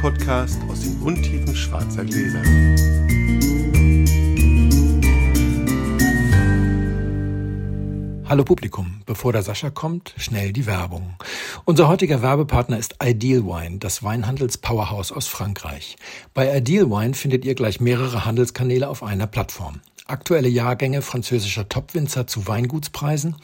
Podcast aus den Untiefen schwarzer Gläser. Hallo Publikum, bevor der Sascha kommt, schnell die Werbung. Unser heutiger Werbepartner ist Ideal Wine, das Weinhandels-Powerhouse aus Frankreich. Bei Ideal Wine findet ihr gleich mehrere Handelskanäle auf einer Plattform. Aktuelle Jahrgänge französischer Topwinzer zu Weingutspreisen,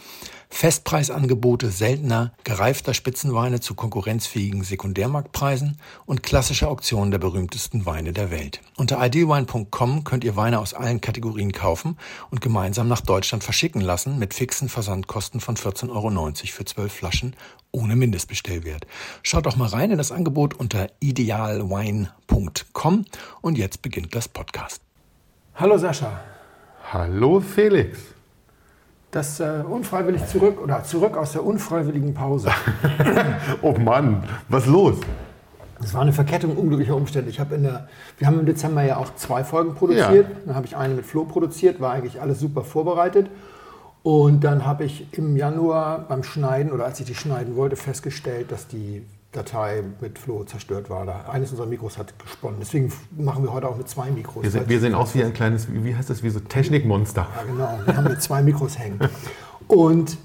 Festpreisangebote seltener, gereifter Spitzenweine zu konkurrenzfähigen Sekundärmarktpreisen und klassische Auktionen der berühmtesten Weine der Welt. Unter idealwine.com könnt ihr Weine aus allen Kategorien kaufen und gemeinsam nach Deutschland verschicken lassen mit fixen Versandkosten von 14,90 Euro für 12 Flaschen ohne Mindestbestellwert. Schaut doch mal rein in das Angebot unter idealwine.com und jetzt beginnt das Podcast. Hallo Sascha. Hallo Felix. Das äh, unfreiwillig zurück oder zurück aus der unfreiwilligen Pause. oh Mann, was los? Es war eine Verkettung unglücklicher Umstände. Ich habe in der, wir haben im Dezember ja auch zwei Folgen produziert. Ja. Dann habe ich eine mit Flo produziert, war eigentlich alles super vorbereitet. Und dann habe ich im Januar beim Schneiden oder als ich die schneiden wollte, festgestellt, dass die Datei mit Flo zerstört war. Da eines unserer Mikros hat gesponnen. Deswegen machen wir heute auch mit zwei Mikros. Wir, sind, wir sehen aus wie ein kleines, wie heißt das, wie so Technikmonster. Ja, genau. Wir haben mit zwei Mikros hängen. Und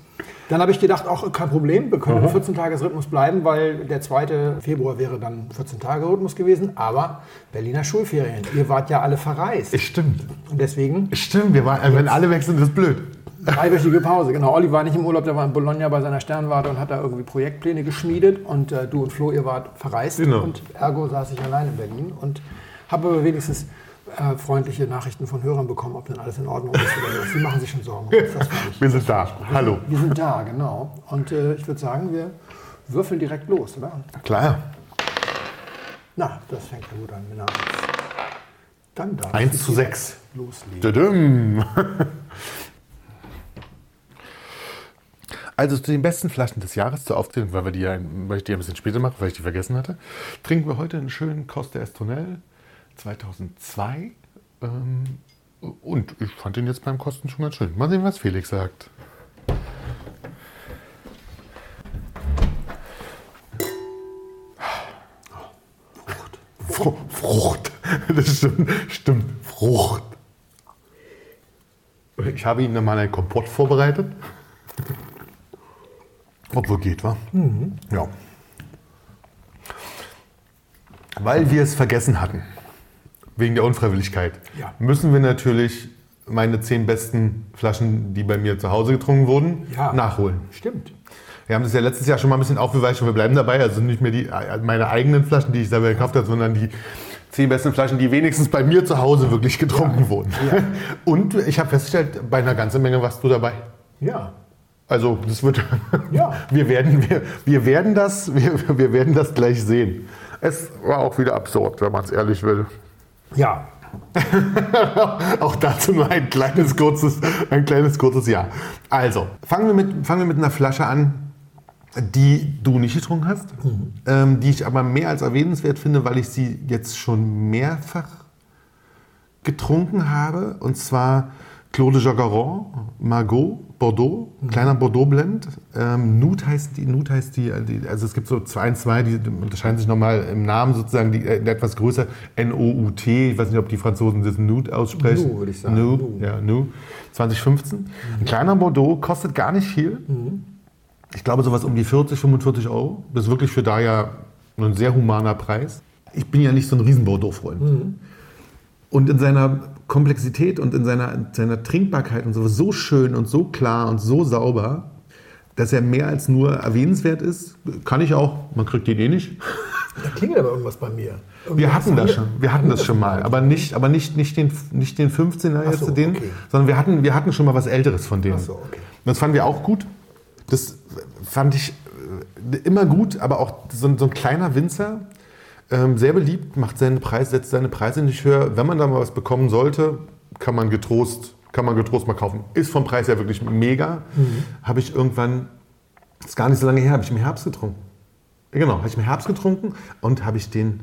dann habe ich gedacht, auch kein Problem, wir können im 14-Tages-Rhythmus bleiben, weil der 2. Februar wäre dann 14-Tage-Rhythmus gewesen. Aber Berliner Schulferien, ihr wart ja alle verreist. Stimmt. Und deswegen. Stimmt, wir waren, wenn alle weg sind, ist das blöd. Dreiwöchige Pause, genau. Olli war nicht im Urlaub, der war in Bologna bei seiner Sternwarte und hat da irgendwie Projektpläne geschmiedet. Und äh, du und Flo, ihr wart verreist. Genau. Und ergo saß ich allein in Berlin und habe aber wenigstens äh, freundliche Nachrichten von Hörern bekommen, ob denn alles in Ordnung ist oder nicht. Sie machen sich schon Sorgen. wir sind da. Hallo. Wir sind da, genau. Und äh, ich würde sagen, wir würfeln direkt los, oder? Klar. Na, das fängt ja gut an. Dann darf 1 zu 6. Loslegen. Also zu den besten Flaschen des Jahres zur Aufzählung, weil, wir die ja, weil ich die ein bisschen später mache, weil ich die vergessen hatte, trinken wir heute einen schönen Costa Estonel 2002. Ähm, und ich fand den jetzt beim Kosten schon ganz schön. Mal sehen, was Felix sagt. Frucht. Frucht. Das stimmt, stimmt. Frucht. Ich habe Ihnen mal einen Kompott vorbereitet. Obwohl geht, wa? Mhm. Ja. Weil wir es vergessen hatten, wegen der Unfreiwilligkeit, ja. müssen wir natürlich meine zehn besten Flaschen, die bei mir zu Hause getrunken wurden, ja. nachholen. Stimmt. Wir haben das ja letztes Jahr schon mal ein bisschen aufgeweicht und wir bleiben dabei. Also nicht mehr die, meine eigenen Flaschen, die ich selber gekauft habe, sondern die zehn besten Flaschen, die wenigstens bei mir zu Hause wirklich getrunken ja. wurden. Und ich habe festgestellt, bei einer ganzen Menge warst du dabei. Ja. Also das wird, ja. wir, werden, wir, wir, werden das, wir, wir werden das gleich sehen. Es war auch wieder absurd, wenn man es ehrlich will. Ja. auch dazu nur ein kleines kurzes, ein kleines kurzes Ja. Also, fangen wir, mit, fangen wir mit einer Flasche an, die du nicht getrunken hast, mhm. ähm, die ich aber mehr als erwähnenswert finde, weil ich sie jetzt schon mehrfach getrunken habe. Und zwar Claude Jogaron, Margot, Bordeaux, mhm. kleiner Bordeaux-Blend. Ähm, Nut heißt die, Nut heißt die, also es gibt so zwei und zwei, die unterscheiden sich nochmal im Namen sozusagen, die, äh, etwas größer, N-O-U-T, ich weiß nicht, ob die Franzosen das Nut aussprechen. Nu, würde ich sagen. Nu, nu. ja, Nu, 2015. Mhm. Ein kleiner Bordeaux, kostet gar nicht viel. Mhm. Ich glaube sowas um die 40, 45 Euro. Das ist wirklich für da ja ein sehr humaner Preis. Ich bin ja nicht so ein riesen Bordeaux-Freund. Mhm. Und in seiner Komplexität und in seiner, seiner Trinkbarkeit und so so schön und so klar und so sauber, dass er mehr als nur erwähnenswert ist. Kann ich auch, man kriegt den eh nicht. Da klingelt aber irgendwas bei mir. Irgendwas wir hatten das schon, wir hatten das schon mal, aber nicht, aber nicht, nicht, den, nicht den 15er jetzt, so, den, okay. sondern wir hatten, wir hatten schon mal was Älteres von denen. So, okay. Das fanden wir auch gut. Das fand ich äh, immer gut, aber auch so, so ein kleiner Winzer, ähm, sehr beliebt, macht seinen Preis, setzt seine Preise nicht höher. Wenn man da mal was bekommen sollte, kann man getrost, kann man getrost mal kaufen. Ist vom Preis her wirklich mega. Mhm. Habe ich irgendwann, das ist gar nicht so lange her, habe ich im Herbst getrunken. Genau, habe ich im Herbst getrunken und habe ich den,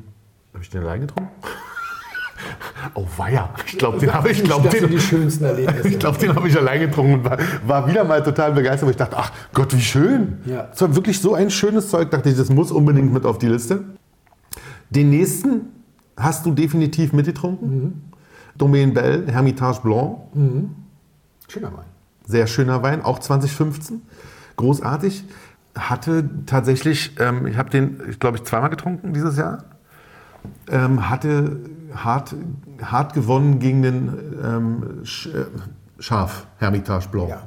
habe ich den allein getrunken? Oh weia, ich glaube, den habe ich, glaube, den, die schönsten Erlebnisse. ich glaube, den habe ich allein getrunken und war, war, wieder mal total begeistert, weil ich dachte, ach Gott, wie schön. Ja. Es war wirklich so ein schönes Zeug, dachte ich, das muss unbedingt mit auf die Liste. Den nächsten hast du definitiv mitgetrunken. Mhm. Domaine Bell, Hermitage Blanc. Mhm. Schöner Wein. Sehr schöner Wein, auch 2015. Großartig. Hatte tatsächlich, ähm, ich habe den, ich glaube ich, zweimal getrunken dieses Jahr. Ähm, hatte hart, hart gewonnen gegen den ähm, Sch, äh, Schaf, Hermitage Blanc. Ja.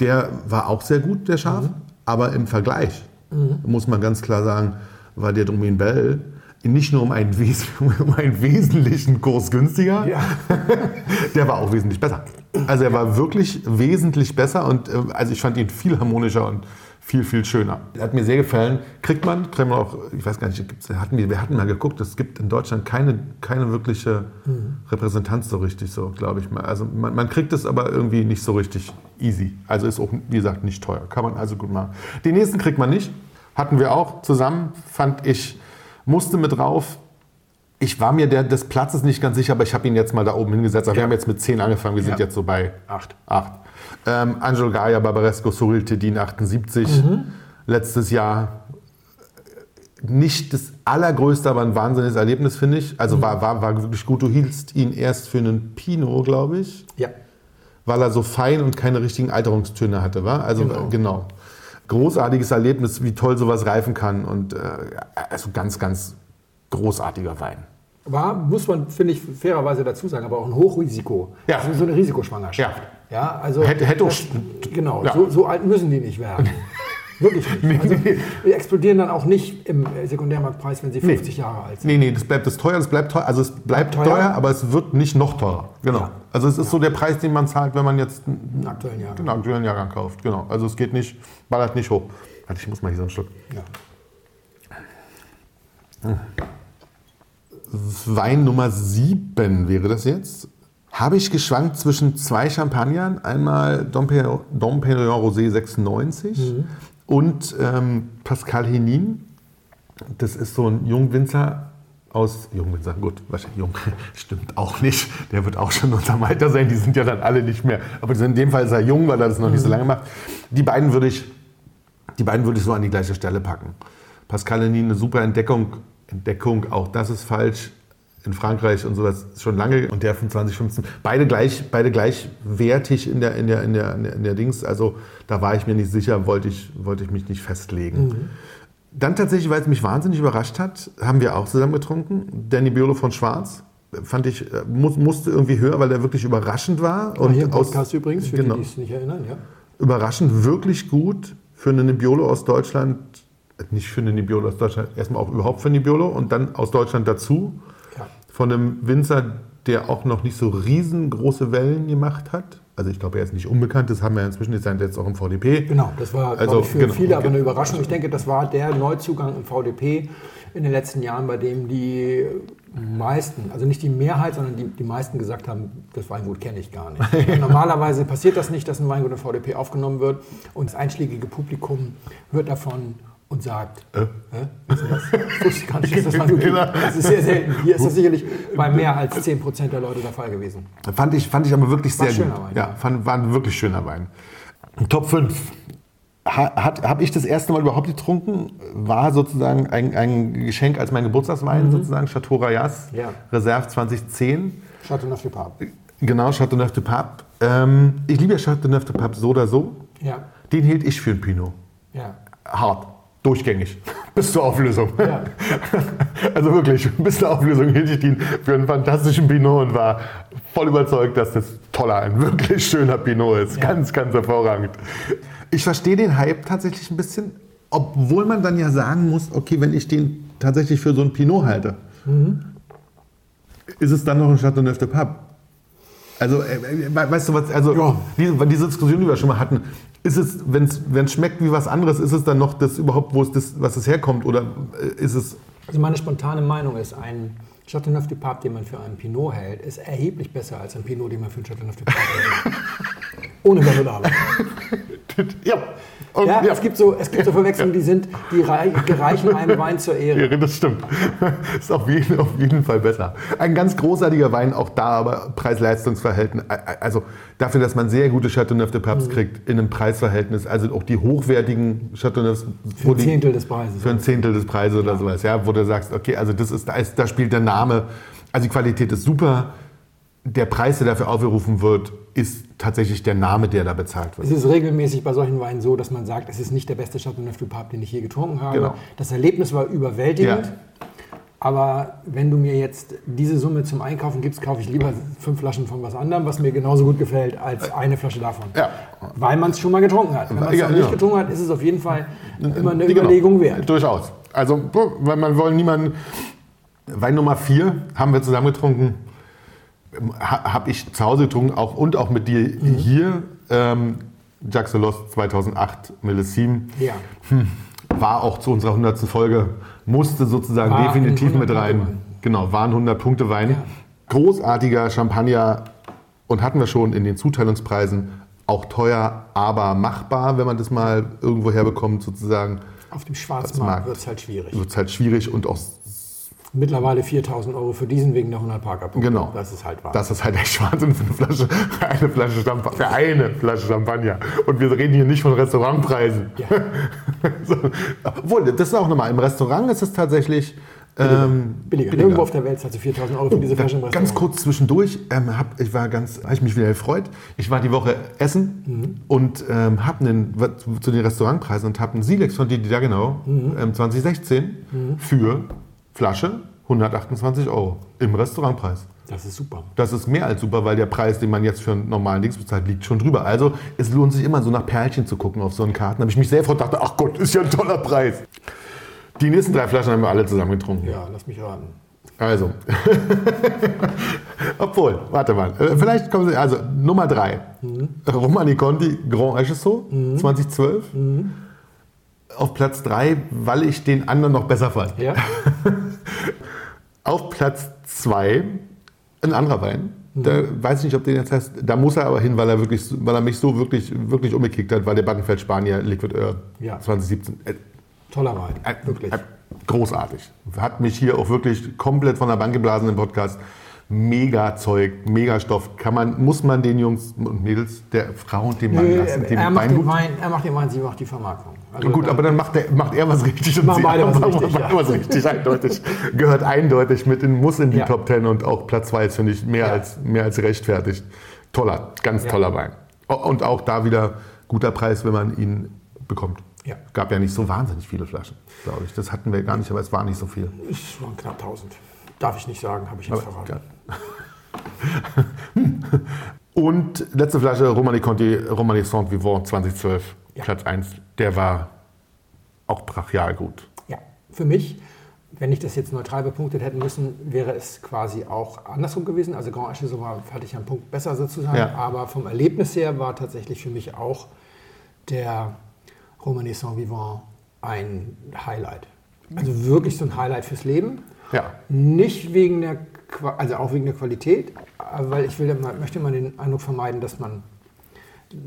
Der war auch sehr gut, der Schaf, mhm. aber im Vergleich, mhm. muss man ganz klar sagen, war der Domaine Bell nicht nur um einen, um einen wesentlichen Kurs günstiger, ja. der war auch wesentlich besser. Also er war wirklich wesentlich besser und äh, also ich fand ihn viel harmonischer und viel, viel schöner. Hat mir sehr gefallen. Kriegt man, kriegt man auch, ich weiß gar nicht, hatten wir, wir hatten mal geguckt, es gibt in Deutschland keine, keine wirkliche mhm. Repräsentanz so richtig, so glaube ich mal. Also man, man, kriegt es aber irgendwie nicht so richtig easy. Also ist auch, wie gesagt, nicht teuer. Kann man also gut machen. Den nächsten kriegt man nicht. Hatten wir auch zusammen, fand ich, musste mit drauf. Ich war mir der, des Platzes nicht ganz sicher, aber ich habe ihn jetzt mal da oben hingesetzt. Aber ja. Wir haben jetzt mit 10 angefangen, wir sind ja. jetzt so bei 8. 8. Ähm, Angelo Gaia, Barbaresco, Soril Tedin 78. Mhm. Letztes Jahr nicht das allergrößte, aber ein wahnsinniges Erlebnis, finde ich. Also mhm. war, war, war wirklich gut. Du hielst ihn erst für einen Pinot, glaube ich. Ja. Weil er so fein und keine richtigen Alterungstöne hatte, war. Also genau. genau. Großartiges Erlebnis, wie toll sowas reifen kann. Und äh, also ganz, ganz großartiger Wein. War, muss man, finde ich, fairerweise dazu sagen, aber auch ein Hochrisiko. Ja. Also so eine Risikoschwangerschaft. Ja. Ja, also hätte, hätte das, genau, ja. so, so, alt müssen die nicht werden. Wirklich nicht. Also, die explodieren dann auch nicht im Sekundärmarktpreis, wenn sie 50 nee. Jahre alt sind. Nee, nee, das bleibt das teuer, das bleibt teuer. Also es bleibt teuer, teuer aber es wird nicht noch teurer. Genau. Ja. Also es ist ja. so der Preis, den man zahlt, wenn man jetzt einen aktuellen Jahrgang, genau, aktuellen Jahrgang kauft. Genau. Also es geht nicht, ballert nicht hoch. Warte, ich muss mal hier so einen Schluck. Ja. Wein Nummer 7 wäre das jetzt habe ich geschwankt zwischen zwei Champagnern. Einmal Dom Perignon Rosé 96 mhm. Und ähm, Pascal Henin. Das ist so ein Jungwinzer aus Jungwinzer, gut, wahrscheinlich jung, stimmt auch nicht. Der wird auch schon unserem Alter sein, die sind ja dann alle nicht mehr. Aber in dem Fall ist er jung, weil er das noch nicht so mhm. lange macht. Die beiden würde ich, die beiden würde ich so an die gleiche Stelle packen. Pascal Henin, eine super Entdeckung. Entdeckung, auch das ist falsch in Frankreich und sowas schon lange und der von 2015. Beide, gleich, beide gleichwertig in der, in, der, in, der, in der Dings. Also da war ich mir nicht sicher, wollte ich, wollte ich mich nicht festlegen. Mhm. Dann tatsächlich, weil es mich wahnsinnig überrascht hat, haben wir auch zusammen getrunken. Danny Biolo von Schwarz. Fand ich, äh, muss, musste irgendwie höher, weil der wirklich überraschend war. Und hier im Podcast aus, übrigens, für genau, die, die es nicht erinnern. Ja. Überraschend, wirklich gut für einen Nebbiolo aus Deutschland. Nicht für einen Nebbiolo aus Deutschland, erstmal auch überhaupt für Nebbiolo und dann aus Deutschland dazu von einem Winzer, der auch noch nicht so riesengroße Wellen gemacht hat. Also ich glaube, er ist nicht unbekannt, das haben wir inzwischen jetzt auch im VDP. Genau, das war also, ich, für genau, viele aber eine Überraschung. Ich denke, das war der Neuzugang im VDP in den letzten Jahren, bei dem die meisten, also nicht die Mehrheit, sondern die, die meisten gesagt haben, das Weingut kenne ich gar nicht. Normalerweise passiert das nicht, dass ein Weingut im VDP aufgenommen wird und das einschlägige Publikum wird davon und sagt, äh? Hä? Was ist das? das wusste ich gar nicht, dass das Weingut gibt. Das ist sehr selten. Hier ist das sicherlich bei mehr als 10% der Leute der Fall gewesen. Fand ich, fand ich aber wirklich war sehr gut. Wein, ja, fand, war ein wirklich schöner Wein. Top 5. Habe ich das erste Mal überhaupt getrunken, war sozusagen ein, ein Geschenk als mein Geburtstagswein, mhm. sozusagen Chateau Rayas, ja. Reserve 2010. Chateauneuf du Pape. Genau, Chateauneuf du Pape. Ähm, ich liebe ja Chateauneuf du Pape so oder so. Ja. Den hielt ich für ein Pinot. Ja. Hart durchgängig bis zur Auflösung. Ja. Also wirklich, bis zur Auflösung hielt ich ihn für einen fantastischen Pinot und war voll überzeugt, dass das toller, ein wirklich schöner Pinot ist. Ja. Ganz, ganz hervorragend. Ich verstehe den Hype tatsächlich ein bisschen, obwohl man dann ja sagen muss, okay, wenn ich den tatsächlich für so ein Pinot halte, mhm. ist es dann noch ein Chateauneuf de Pape. Also, äh, weißt du was, also ja. diese, diese Diskussion, die wir schon mal hatten, ist es, wenn es schmeckt wie was anderes, ist es dann noch das überhaupt, wo es das, was es herkommt? Oder äh, ist es. Also meine spontane Meinung ist, ein Chateauneuf du Pape, den man für einen Pinot hält, ist erheblich besser als ein Pinot, den man für einen Chateauneuf du Pape hält. Ohne Marmelade. ja, Und, ja, ja, Es, gibt so, es gibt so Verwechslungen, die sind, die gereichen einem Wein zur Ehre. Ja, das stimmt. Ist auf jeden, auf jeden Fall besser. Ein ganz großartiger Wein, auch da aber Preis-Leistungs-Verhältnis. Also dafür, dass man sehr gute Chateauneuf de Pape mhm. kriegt in einem Preisverhältnis, also auch die hochwertigen Chateauneufs. Für ein Zehntel des Preises. Für ein Zehntel des Preises ja. oder sowas, ja, wo du sagst, okay, also das ist, da, ist, da spielt der Name, also die Qualität ist super der Preis, der dafür aufgerufen wird, ist tatsächlich der Name, der da bezahlt wird. Es ist regelmäßig bei solchen Weinen so, dass man sagt, es ist nicht der beste Chateauneuf du Pape, den ich je getrunken habe. Genau. Das Erlebnis war überwältigend. Ja. Aber wenn du mir jetzt diese Summe zum Einkaufen gibst, kaufe ich lieber fünf Flaschen von was anderem, was mir genauso gut gefällt, als eine Flasche davon. Ja. Weil man es schon mal getrunken hat. Wenn man es ja, noch nicht getrunken hat, ist es auf jeden Fall immer eine genau. Überlegung wert. Durchaus. Also, weil man wollen niemanden. Wein Nummer vier haben wir zusammen getrunken habe ich zu Hause getrunken auch, und auch mit dir mhm. hier. Ähm, Jacques Delos 2008 Millesime. Ja. Hm, war auch zu unserer 100. Folge, musste sozusagen war definitiv mit rein. Wein. Genau, waren 100 Punkte Wein. Ja. Großartiger Champagner und hatten wir schon in den Zuteilungspreisen. Auch teuer, aber machbar, wenn man das mal irgendwo herbekommt, sozusagen. Auf dem Schwarzmarkt wird es halt schwierig. Wird es halt schwierig und auch mittlerweile 4000 Euro für diesen wegen der 100 Parker-Punkte. Genau. Das ist halt wahr. Das ist halt echt Wahnsinn für eine Flasche, eine Flasche Champagner, für eine Flasche Champagner. Und wir reden hier nicht von Restaurantpreisen. Ja. so. Obwohl, das ist auch nochmal, im Restaurant ist es tatsächlich Billiger. Ähm, billiger. billiger. Irgendwo auf der Welt zahlt du 4000 Euro für diese Flasche im Restaurant. Ganz kurz zwischendurch, ähm, hab, ich war ganz, habe ich mich wieder gefreut. Ich war die Woche essen mhm. und ähm, habe zu den Restaurantpreisen und habe einen Silex von Didi Dagenau mhm. ähm, 2016 mhm. für Flasche 128 Euro im Restaurantpreis. Das ist super. Das ist mehr als super, weil der Preis, den man jetzt für einen normalen Dings bezahlt, liegt schon drüber. Also es lohnt sich immer so nach Perlchen zu gucken auf so einen Karten. Da habe ich mich sehr gefreut dachte, ach Gott, ist ja ein toller Preis. Die nächsten drei Flaschen haben wir alle zusammen getrunken. Ja, lass mich raten. Also. Obwohl, warte mal. Äh, vielleicht kommen Sie. Also Nummer drei. Mhm. Romani Conti Grand Echesso mhm. 2012. Mhm auf Platz 3, weil ich den anderen noch besser fand. Ja. auf Platz 2 ein anderer Wein. Mhm. Da weiß ich nicht, ob den jetzt heißt. Da muss er aber hin, weil er, wirklich, weil er mich so wirklich, wirklich umgekickt hat, weil der Battenfeld Spanier Liquid Earth ja. 2017. Äh, Toller Wein, äh, wirklich. Äh, großartig. Hat mich hier auch wirklich komplett von der Bank geblasen im Podcast mega Zeug, mega Stoff. Kann man, muss man den Jungs und Mädels, der Frau und dem Mann lassen? er, macht den Wein, er macht den Wein, sie macht die Vermarktung. Also gut, aber dann macht, der, macht er was richtig und sie beide was richtig, ja. was richtig eindeutig. Gehört eindeutig mit in, muss in die ja. Top Ten und auch Platz 2 ist, finde ich, mehr, ja. als, mehr als rechtfertigt. Toller, ganz toller Wein. Und auch da wieder guter Preis, wenn man ihn bekommt. Ja. Gab ja nicht so wahnsinnig viele Flaschen, glaube ich. Das hatten wir gar nicht, aber es war nicht so viel. Es waren knapp 1000. Darf ich nicht sagen, habe ich jetzt aber, verraten. Und letzte Flasche Romani Conti, Romani Saint Vivant 2012, ja. Platz 1. Der war auch brachial gut. Ja, für mich, wenn ich das jetzt neutral bepunktet hätten müssen, wäre es quasi auch andersrum gewesen. Also Grand Asche war, hatte ich einen Punkt besser sozusagen. Ja. Aber vom Erlebnis her war tatsächlich für mich auch der Romani Saint Vivant ein Highlight. Also wirklich so ein Highlight fürs Leben. Ja. Nicht wegen der, also auch wegen der Qualität, weil ich will, möchte mal den Eindruck vermeiden, dass man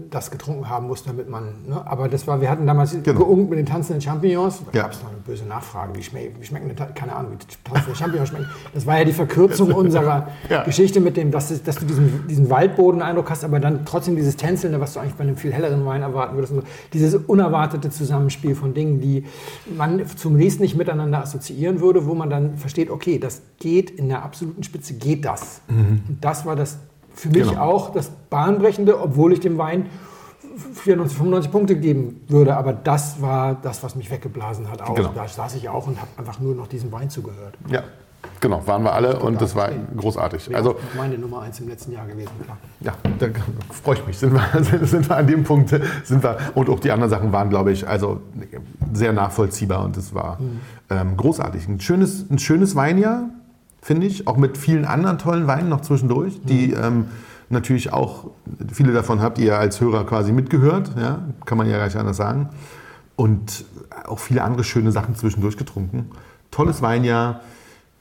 das getrunken haben muss, damit man. Ne? Aber das war, wir hatten damals genau. geungt mit den tanzenden Champignons. Da ja. gab es noch eine böse Nachfrage, wie, schme wie schmecken denn, keine Ahnung, wie tanzende Champignons schmecken. Das war ja die Verkürzung unserer ja. Geschichte mit dem, dass, dass du diesen, diesen Waldboden-Eindruck hast, aber dann trotzdem dieses Tänzelnde, was du eigentlich bei einem viel helleren Wein erwarten würdest. So. Dieses unerwartete Zusammenspiel von Dingen, die man zunächst nicht miteinander assoziieren würde, wo man dann versteht, okay, das geht in der absoluten Spitze, geht das. Mhm. Und das war das für mich genau. auch das Bahnbrechende, obwohl ich dem Wein 94, 95 Punkte geben würde. Aber das war das, was mich weggeblasen hat. Auch. Genau. Da saß ich auch und habe einfach nur noch diesem Wein zugehört. Ja, genau, waren wir alle und das war großartig. Wäre also meine Nummer eins im letzten Jahr gewesen, klar. Ja, da freue ich mich. Sind wir, sind wir an dem Punkt, sind wir, und auch die anderen Sachen waren, glaube ich, also sehr nachvollziehbar und es war mhm. ähm, großartig. Ein schönes, ein schönes Weinjahr finde ich. Auch mit vielen anderen tollen Weinen noch zwischendurch, die mhm. ähm, natürlich auch, viele davon habt ihr als Hörer quasi mitgehört, ja? kann man ja gar nicht anders sagen. Und auch viele andere schöne Sachen zwischendurch getrunken. Tolles Weinjahr.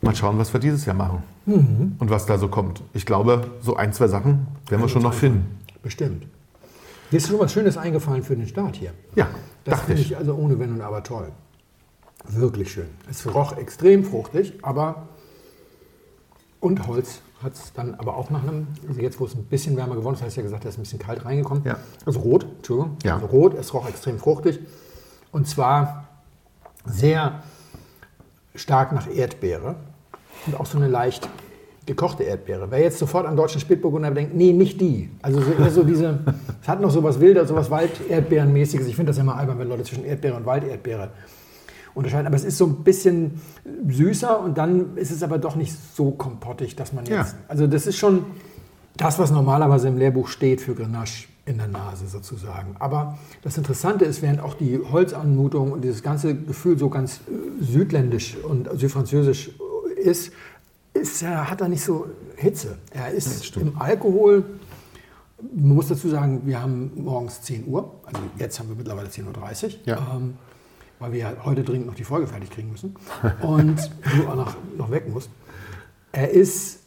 Mal schauen, was wir dieses Jahr machen mhm. und was da so kommt. Ich glaube, so ein, zwei Sachen werden wir schon noch finden. Bestimmt. Dir ist schon was Schönes eingefallen für den Start hier. Ja. Das finde ich also ohne Wenn und Aber toll. Wirklich schön. Es roch extrem fruchtig, aber und Holz hat es dann aber auch nach einem, also jetzt wo es ein bisschen wärmer geworden ist, heißt ja gesagt, da ist ein bisschen kalt reingekommen. Ja. Also rot, Entschuldigung. Ja. Also rot, es roch extrem fruchtig. Und zwar sehr stark nach Erdbeere und auch so eine leicht gekochte Erdbeere. Wer jetzt sofort an deutschen Spätburgunder denkt, nee, nicht die. Also so, eher so diese, es hat noch so was Wilder, so was Walderdbeerenmäßiges. Ich finde das immer albern, wenn Leute zwischen Erdbeere und Walderdbeere unterscheiden. Aber es ist so ein bisschen süßer und dann ist es aber doch nicht so kompottig, dass man jetzt. Ja. Also das ist schon das, was normalerweise im Lehrbuch steht für Grenache in der Nase sozusagen. Aber das Interessante ist, während auch die Holzanmutung und dieses ganze Gefühl so ganz äh, südländisch und südfranzösisch ist, ist er, hat er nicht so Hitze. Er ist im Alkohol. Man muss dazu sagen, wir haben morgens 10 Uhr, also jetzt haben wir mittlerweile 10.30 Uhr. Ja. Ähm, weil wir ja heute dringend noch die Folge fertig kriegen müssen und du auch noch, noch weg musst. Er ist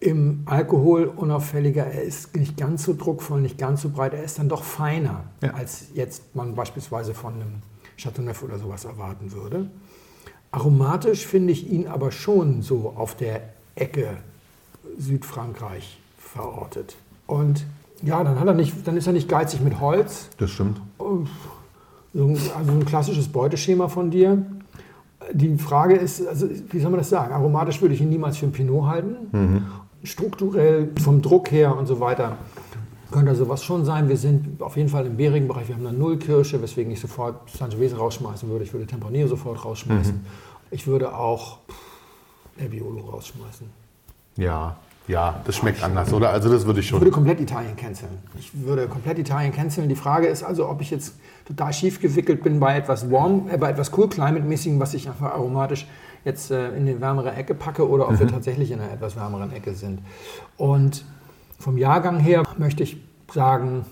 im Alkohol unauffälliger, er ist nicht ganz so druckvoll, nicht ganz so breit, er ist dann doch feiner, ja. als jetzt man beispielsweise von einem Chateauneuf oder sowas erwarten würde. Aromatisch finde ich ihn aber schon so auf der Ecke Südfrankreich verortet. Und ja, dann, hat er nicht, dann ist er nicht geizig mit Holz. Das stimmt. Also ein klassisches Beuteschema von dir. Die Frage ist, also wie soll man das sagen? Aromatisch würde ich ihn niemals für ein Pinot halten. Mhm. Strukturell, vom Druck her und so weiter, könnte sowas schon sein. Wir sind auf jeden Fall im bärigen Bereich. Wir haben eine Nullkirsche, weswegen ich sofort Sangiovese rausschmeißen würde. Ich würde Tempranillo sofort rausschmeißen. Mhm. Ich würde auch Nebbiolo rausschmeißen. Ja, ja, das schmeckt anders, oder? Also das würde ich schon. Ich würde komplett Italien canceln. Ich würde komplett Italien canceln. Die Frage ist also, ob ich jetzt total schief gewickelt bin bei etwas warm, äh, bei etwas cool climate mäßigen, was ich einfach aromatisch jetzt äh, in die wärmere Ecke packe, oder ob mhm. wir tatsächlich in einer etwas wärmeren Ecke sind. Und vom Jahrgang her möchte ich sagen,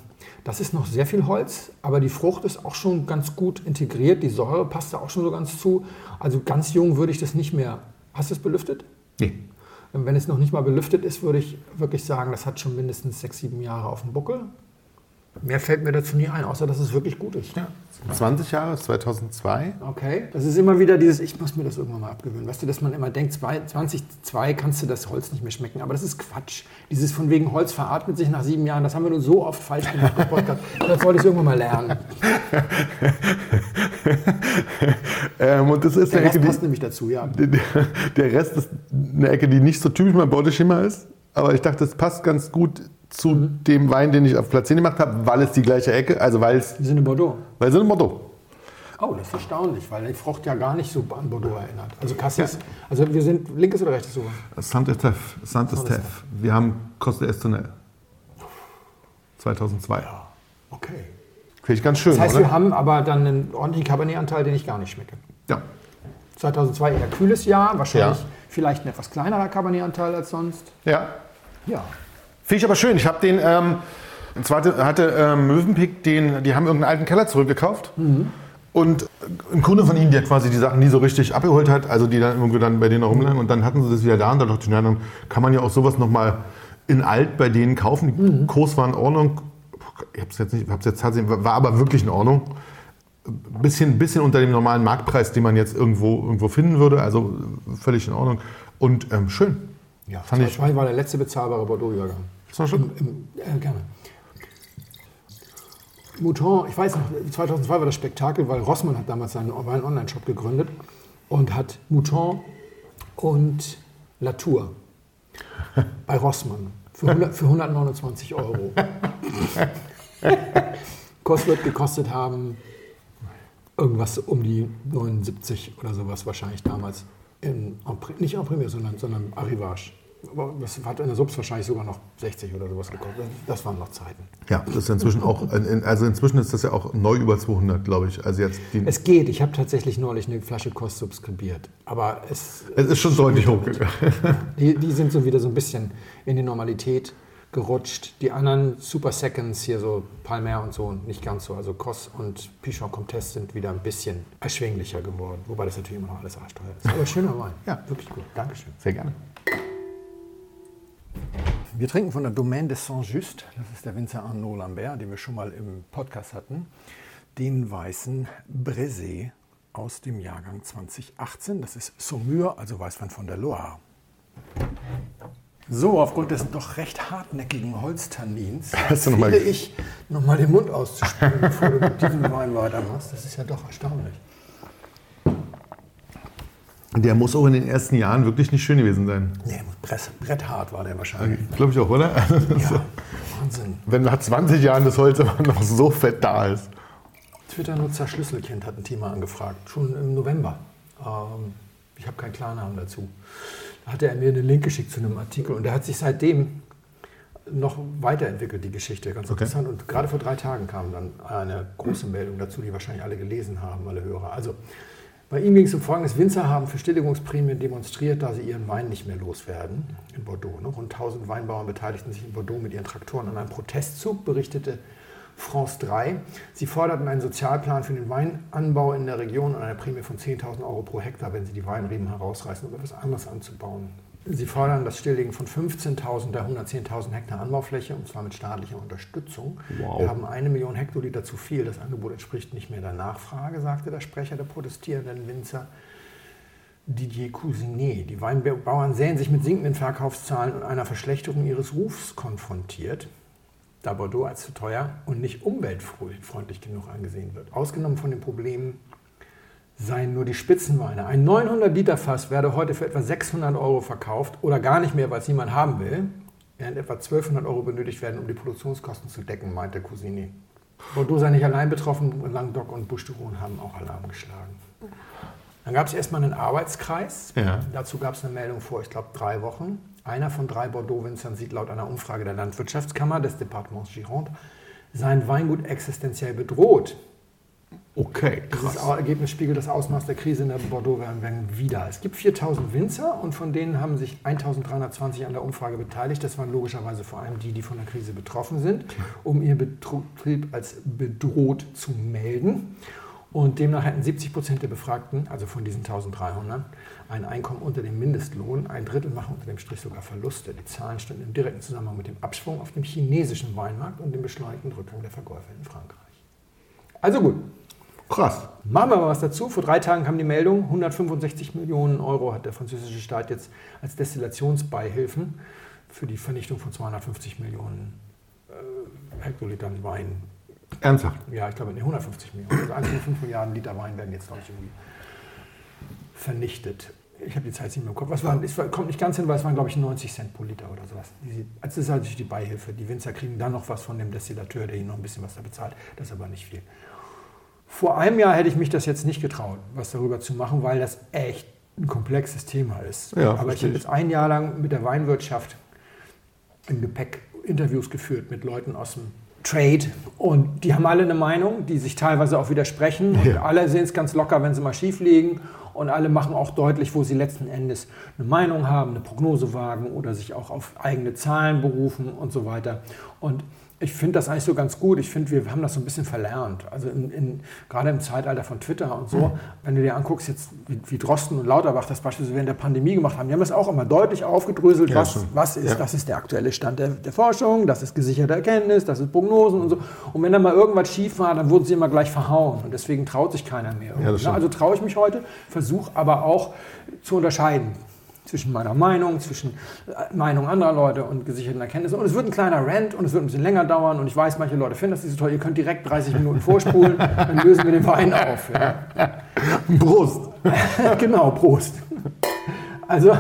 das ist noch sehr viel Holz, aber die Frucht ist auch schon ganz gut integriert. Die Säure passt da auch schon so ganz zu. Also ganz jung würde ich das nicht mehr. Hast du es belüftet? Nee. Wenn es noch nicht mal belüftet ist, würde ich wirklich sagen, das hat schon mindestens sechs, sieben Jahre auf dem Buckel. Mehr fällt mir dazu nie ein, außer dass es wirklich gut ist. Ja. 20 Jahre, 2002. Okay, das ist immer wieder dieses, ich muss mir das irgendwann mal abgewöhnen. Weißt du, dass man immer denkt, 2002 kannst du das Holz nicht mehr schmecken. Aber das ist Quatsch. Dieses von wegen Holz veratmet sich nach sieben Jahren, das haben wir nur so oft falsch gemacht im Podcast. Das wollte ich irgendwann mal lernen. ähm, und das ist der Rest Ecke, passt die, nämlich dazu, ja. Der, der Rest ist eine Ecke, die nicht so typisch mein Beuteschema ist. Aber ich dachte, das passt ganz gut zu mhm. dem Wein, den ich auf Platz 10 gemacht habe, weil es die gleiche Ecke, also weil es... Die sind in Bordeaux. Weil sie in Bordeaux. Oh, das ist erstaunlich, weil die Frucht ja gar nicht so an Bordeaux erinnert. Also Cassis, ja. also wir sind linkes oder rechtes Uhr? Saint-Estèphe. Saint-Estèphe. Wir haben Coste Estonel. 2002. Ja, okay. Finde ich ganz schön, Das heißt, oder? wir haben aber dann einen ordentlichen Cabernet-Anteil, den ich gar nicht schmecke. Ja. 2002 eher kühles Jahr, wahrscheinlich ja. vielleicht ein etwas kleinerer Cabernet-Anteil als sonst. Ja. Ja. Finde ich aber schön. Ich habe den, ähm, und zwar hatte ähm, Mövenpick, den, die haben irgendeinen alten Keller zurückgekauft. Mhm. Und ein Kunde von ihnen, der quasi die Sachen nie so richtig abgeholt hat, also die dann irgendwie dann bei denen rumlagen und dann hatten sie das wieder da und da dachte ich, ja, dann kann man ja auch sowas nochmal in alt bei denen kaufen. Die mhm. Kurs war in Ordnung. Ich habe es jetzt nicht, hab's jetzt tatsächlich, war aber wirklich in Ordnung. Bisschen, bisschen unter dem normalen Marktpreis, den man jetzt irgendwo, irgendwo finden würde, also völlig in Ordnung. Und ähm, schön. Ja, fand ich. war der letzte bezahlbare Bordeaux-Übergang. Das war schon. Im, äh, gerne. Mouton, ich weiß noch, 2002 war das Spektakel, weil Rossmann hat damals seinen Online-Shop gegründet und hat Mouton und Latour bei Rossmann für, 100, für 129 Euro. Kost wird gekostet haben irgendwas um die 79 oder sowas wahrscheinlich damals. In, nicht en Premier, sondern, sondern Arrivage das hat in der Subs wahrscheinlich sogar noch 60 oder sowas gekostet. Das waren noch Zeiten. Ja, das ist inzwischen auch, also inzwischen ist das ja auch neu über 200, glaube ich. Also jetzt es geht. Ich habe tatsächlich neulich eine Flasche Kost subskribiert. Aber es, es ist schon deutlich hochgegangen. Die, die sind so wieder so ein bisschen in die Normalität gerutscht. Die anderen Super Seconds hier so Palmer und so nicht ganz so. Also Kos und Pichon Comtesse sind wieder ein bisschen erschwinglicher geworden. Wobei das natürlich immer noch alles arschteuer ist. Aber schöner Wein. Ja, wirklich gut. Dankeschön. Sehr gerne. Wir trinken von der Domaine de Saint-Just. Das ist der Winzer Arnaud Lambert, den wir schon mal im Podcast hatten. den weißen Brésé aus dem Jahrgang 2018. Das ist Saumur, also Weißwein von der Loire. So, aufgrund des doch recht hartnäckigen Holztannins empfehle ich, nochmal den Mund auszuspülen, bevor du mit diesem Wein weitermachst. Das ist ja doch erstaunlich. Der muss auch in den ersten Jahren wirklich nicht schön gewesen sein. Nee, bretthart war der wahrscheinlich. Glaube ich auch, oder? Ja, Wahnsinn. Wenn nach 20 Jahren das Holz immer noch so fett da ist. Twitter-Nutzer Schlüsselkind hat ein Thema angefragt, schon im November. Ähm, ich habe keinen Klarnamen dazu. Da hat er mir einen Link geschickt zu einem Artikel und der hat sich seitdem noch weiterentwickelt, die Geschichte. Ganz okay. interessant. Und gerade vor drei Tagen kam dann eine große Meldung dazu, die wahrscheinlich alle gelesen haben, alle Hörer. Also bei ihm ging es um Folgendes. Winzer haben Verstillungsprämien demonstriert, da sie ihren Wein nicht mehr loswerden in Bordeaux. Ne? Rund 1000 Weinbauern beteiligten sich in Bordeaux mit ihren Traktoren an einem Protestzug, berichtete France 3. Sie forderten einen Sozialplan für den Weinanbau in der Region und eine Prämie von 10.000 Euro pro Hektar, wenn sie die Weinreben herausreißen, um etwas anderes anzubauen. Sie fordern das Stilllegen von 15.000 der 110.000 Hektar Anbaufläche, und zwar mit staatlicher Unterstützung. Wow. Wir haben eine Million Hektoliter zu viel. Das Angebot entspricht nicht mehr der Nachfrage, sagte der Sprecher der protestierenden Winzer. Didier Cousinet. Die Weinbauern sehen sich mit sinkenden Verkaufszahlen und einer Verschlechterung ihres Rufs konfrontiert da Bordeaux als zu teuer und nicht umweltfreundlich genug angesehen wird. Ausgenommen von den Problemen seien nur die Spitzenweine. Ein 900 Liter Fass werde heute für etwa 600 Euro verkauft oder gar nicht mehr, weil es niemand haben will, während etwa 1200 Euro benötigt werden, um die Produktionskosten zu decken, meinte Cousini. Bordeaux sei nicht allein betroffen, Languedoc und Bouches-du-Rhône haben auch Alarm geschlagen. Dann gab es erstmal einen Arbeitskreis. Ja. Dazu gab es eine Meldung vor, ich glaube, drei Wochen. Einer von drei Bordeaux-Winzern sieht laut einer Umfrage der Landwirtschaftskammer des Departements Gironde sein Weingut existenziell bedroht. Okay, krass. Das Ergebnis spiegelt das Ausmaß der Krise in der Bordeaux-Weinbergen wider. Es gibt 4000 Winzer und von denen haben sich 1320 an der Umfrage beteiligt. Das waren logischerweise vor allem die, die von der Krise betroffen sind, um ihren Betrieb als bedroht zu melden. Und demnach hätten 70 Prozent der Befragten, also von diesen 1300, ein Einkommen unter dem Mindestlohn. Ein Drittel machen unter dem Strich sogar Verluste. Die Zahlen standen im direkten Zusammenhang mit dem Abschwung auf dem chinesischen Weinmarkt und dem beschleunigten Rückgang der Verkäufer in Frankreich. Also gut. Krass. Machen wir mal was dazu. Vor drei Tagen kam die Meldung, 165 Millionen Euro hat der französische Staat jetzt als Destillationsbeihilfen für die Vernichtung von 250 Millionen äh, Hektolitern Wein Ernsthaft? Ja, ich glaube, nee, 150 Millionen. Also 1,5 Milliarden Liter Wein werden jetzt, glaube ich, irgendwie vernichtet. Ich habe die Zeit nicht mehr im Kopf. Es, war, es kommt nicht ganz hin, weil es waren, glaube ich, 90 Cent pro Liter oder sowas. Das ist halt die Beihilfe. Die Winzer kriegen dann noch was von dem Destillateur, der ihnen noch ein bisschen was da bezahlt. Das ist aber nicht viel. Vor einem Jahr hätte ich mich das jetzt nicht getraut, was darüber zu machen, weil das echt ein komplexes Thema ist. Ja, aber ich habe jetzt ein Jahr lang mit der Weinwirtschaft im Gepäck Interviews geführt mit Leuten aus dem Trade. Und die haben alle eine Meinung, die sich teilweise auch widersprechen. Und ja. alle sehen es ganz locker, wenn sie mal schief liegen. Und alle machen auch deutlich, wo sie letzten Endes eine Meinung haben, eine Prognose wagen oder sich auch auf eigene Zahlen berufen und so weiter. Und ich finde das eigentlich so ganz gut. Ich finde, wir haben das so ein bisschen verlernt. Also in, in, gerade im Zeitalter von Twitter und so, mhm. wenn du dir anguckst, jetzt wie, wie, Drosten und Lauterbach das beispielsweise während der Pandemie gemacht haben, die haben es auch immer deutlich aufgedröselt, ja, was, was ist, ja. das ist der aktuelle Stand der, der, Forschung, das ist gesicherte Erkenntnis, das ist Prognosen und so. Und wenn da mal irgendwas schief war, dann wurden sie immer gleich verhauen. Und deswegen traut sich keiner mehr. Ja, also traue ich mich heute, versuche aber auch zu unterscheiden zwischen meiner Meinung, zwischen äh, Meinung anderer Leute und gesicherten Erkenntnissen. Und es wird ein kleiner Rant und es wird ein bisschen länger dauern. Und ich weiß, manche Leute finden das nicht so toll. Ihr könnt direkt 30 Minuten vorspulen, dann lösen wir den Wein auf. Ja. Prost! genau, Prost. Also,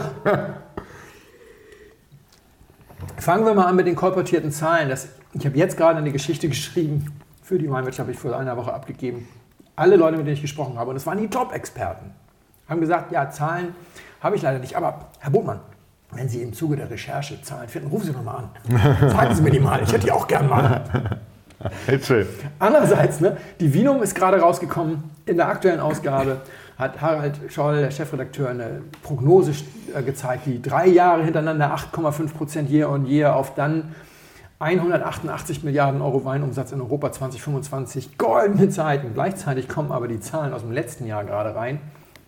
fangen wir mal an mit den kolportierten Zahlen. Das, ich habe jetzt gerade eine Geschichte geschrieben für die Weinwirtschaft, habe ich vor einer Woche abgegeben. Alle Leute, mit denen ich gesprochen habe, und das waren die Top-Experten, haben gesagt, ja, Zahlen habe ich leider nicht. Aber Herr Bothmann, wenn Sie im Zuge der Recherche Zahlen finden, rufen Sie doch mal an. Sagen Sie mir die mal, ich hätte die auch gern mal. Andererseits, ne, die Vinum ist gerade rausgekommen. In der aktuellen Ausgabe hat Harald Scholl, der Chefredakteur, eine Prognose äh, gezeigt, die drei Jahre hintereinander 8,5 Prozent year on year auf dann 188 Milliarden Euro Weinumsatz in Europa 2025. Goldene Zeiten. Gleichzeitig kommen aber die Zahlen aus dem letzten Jahr gerade rein,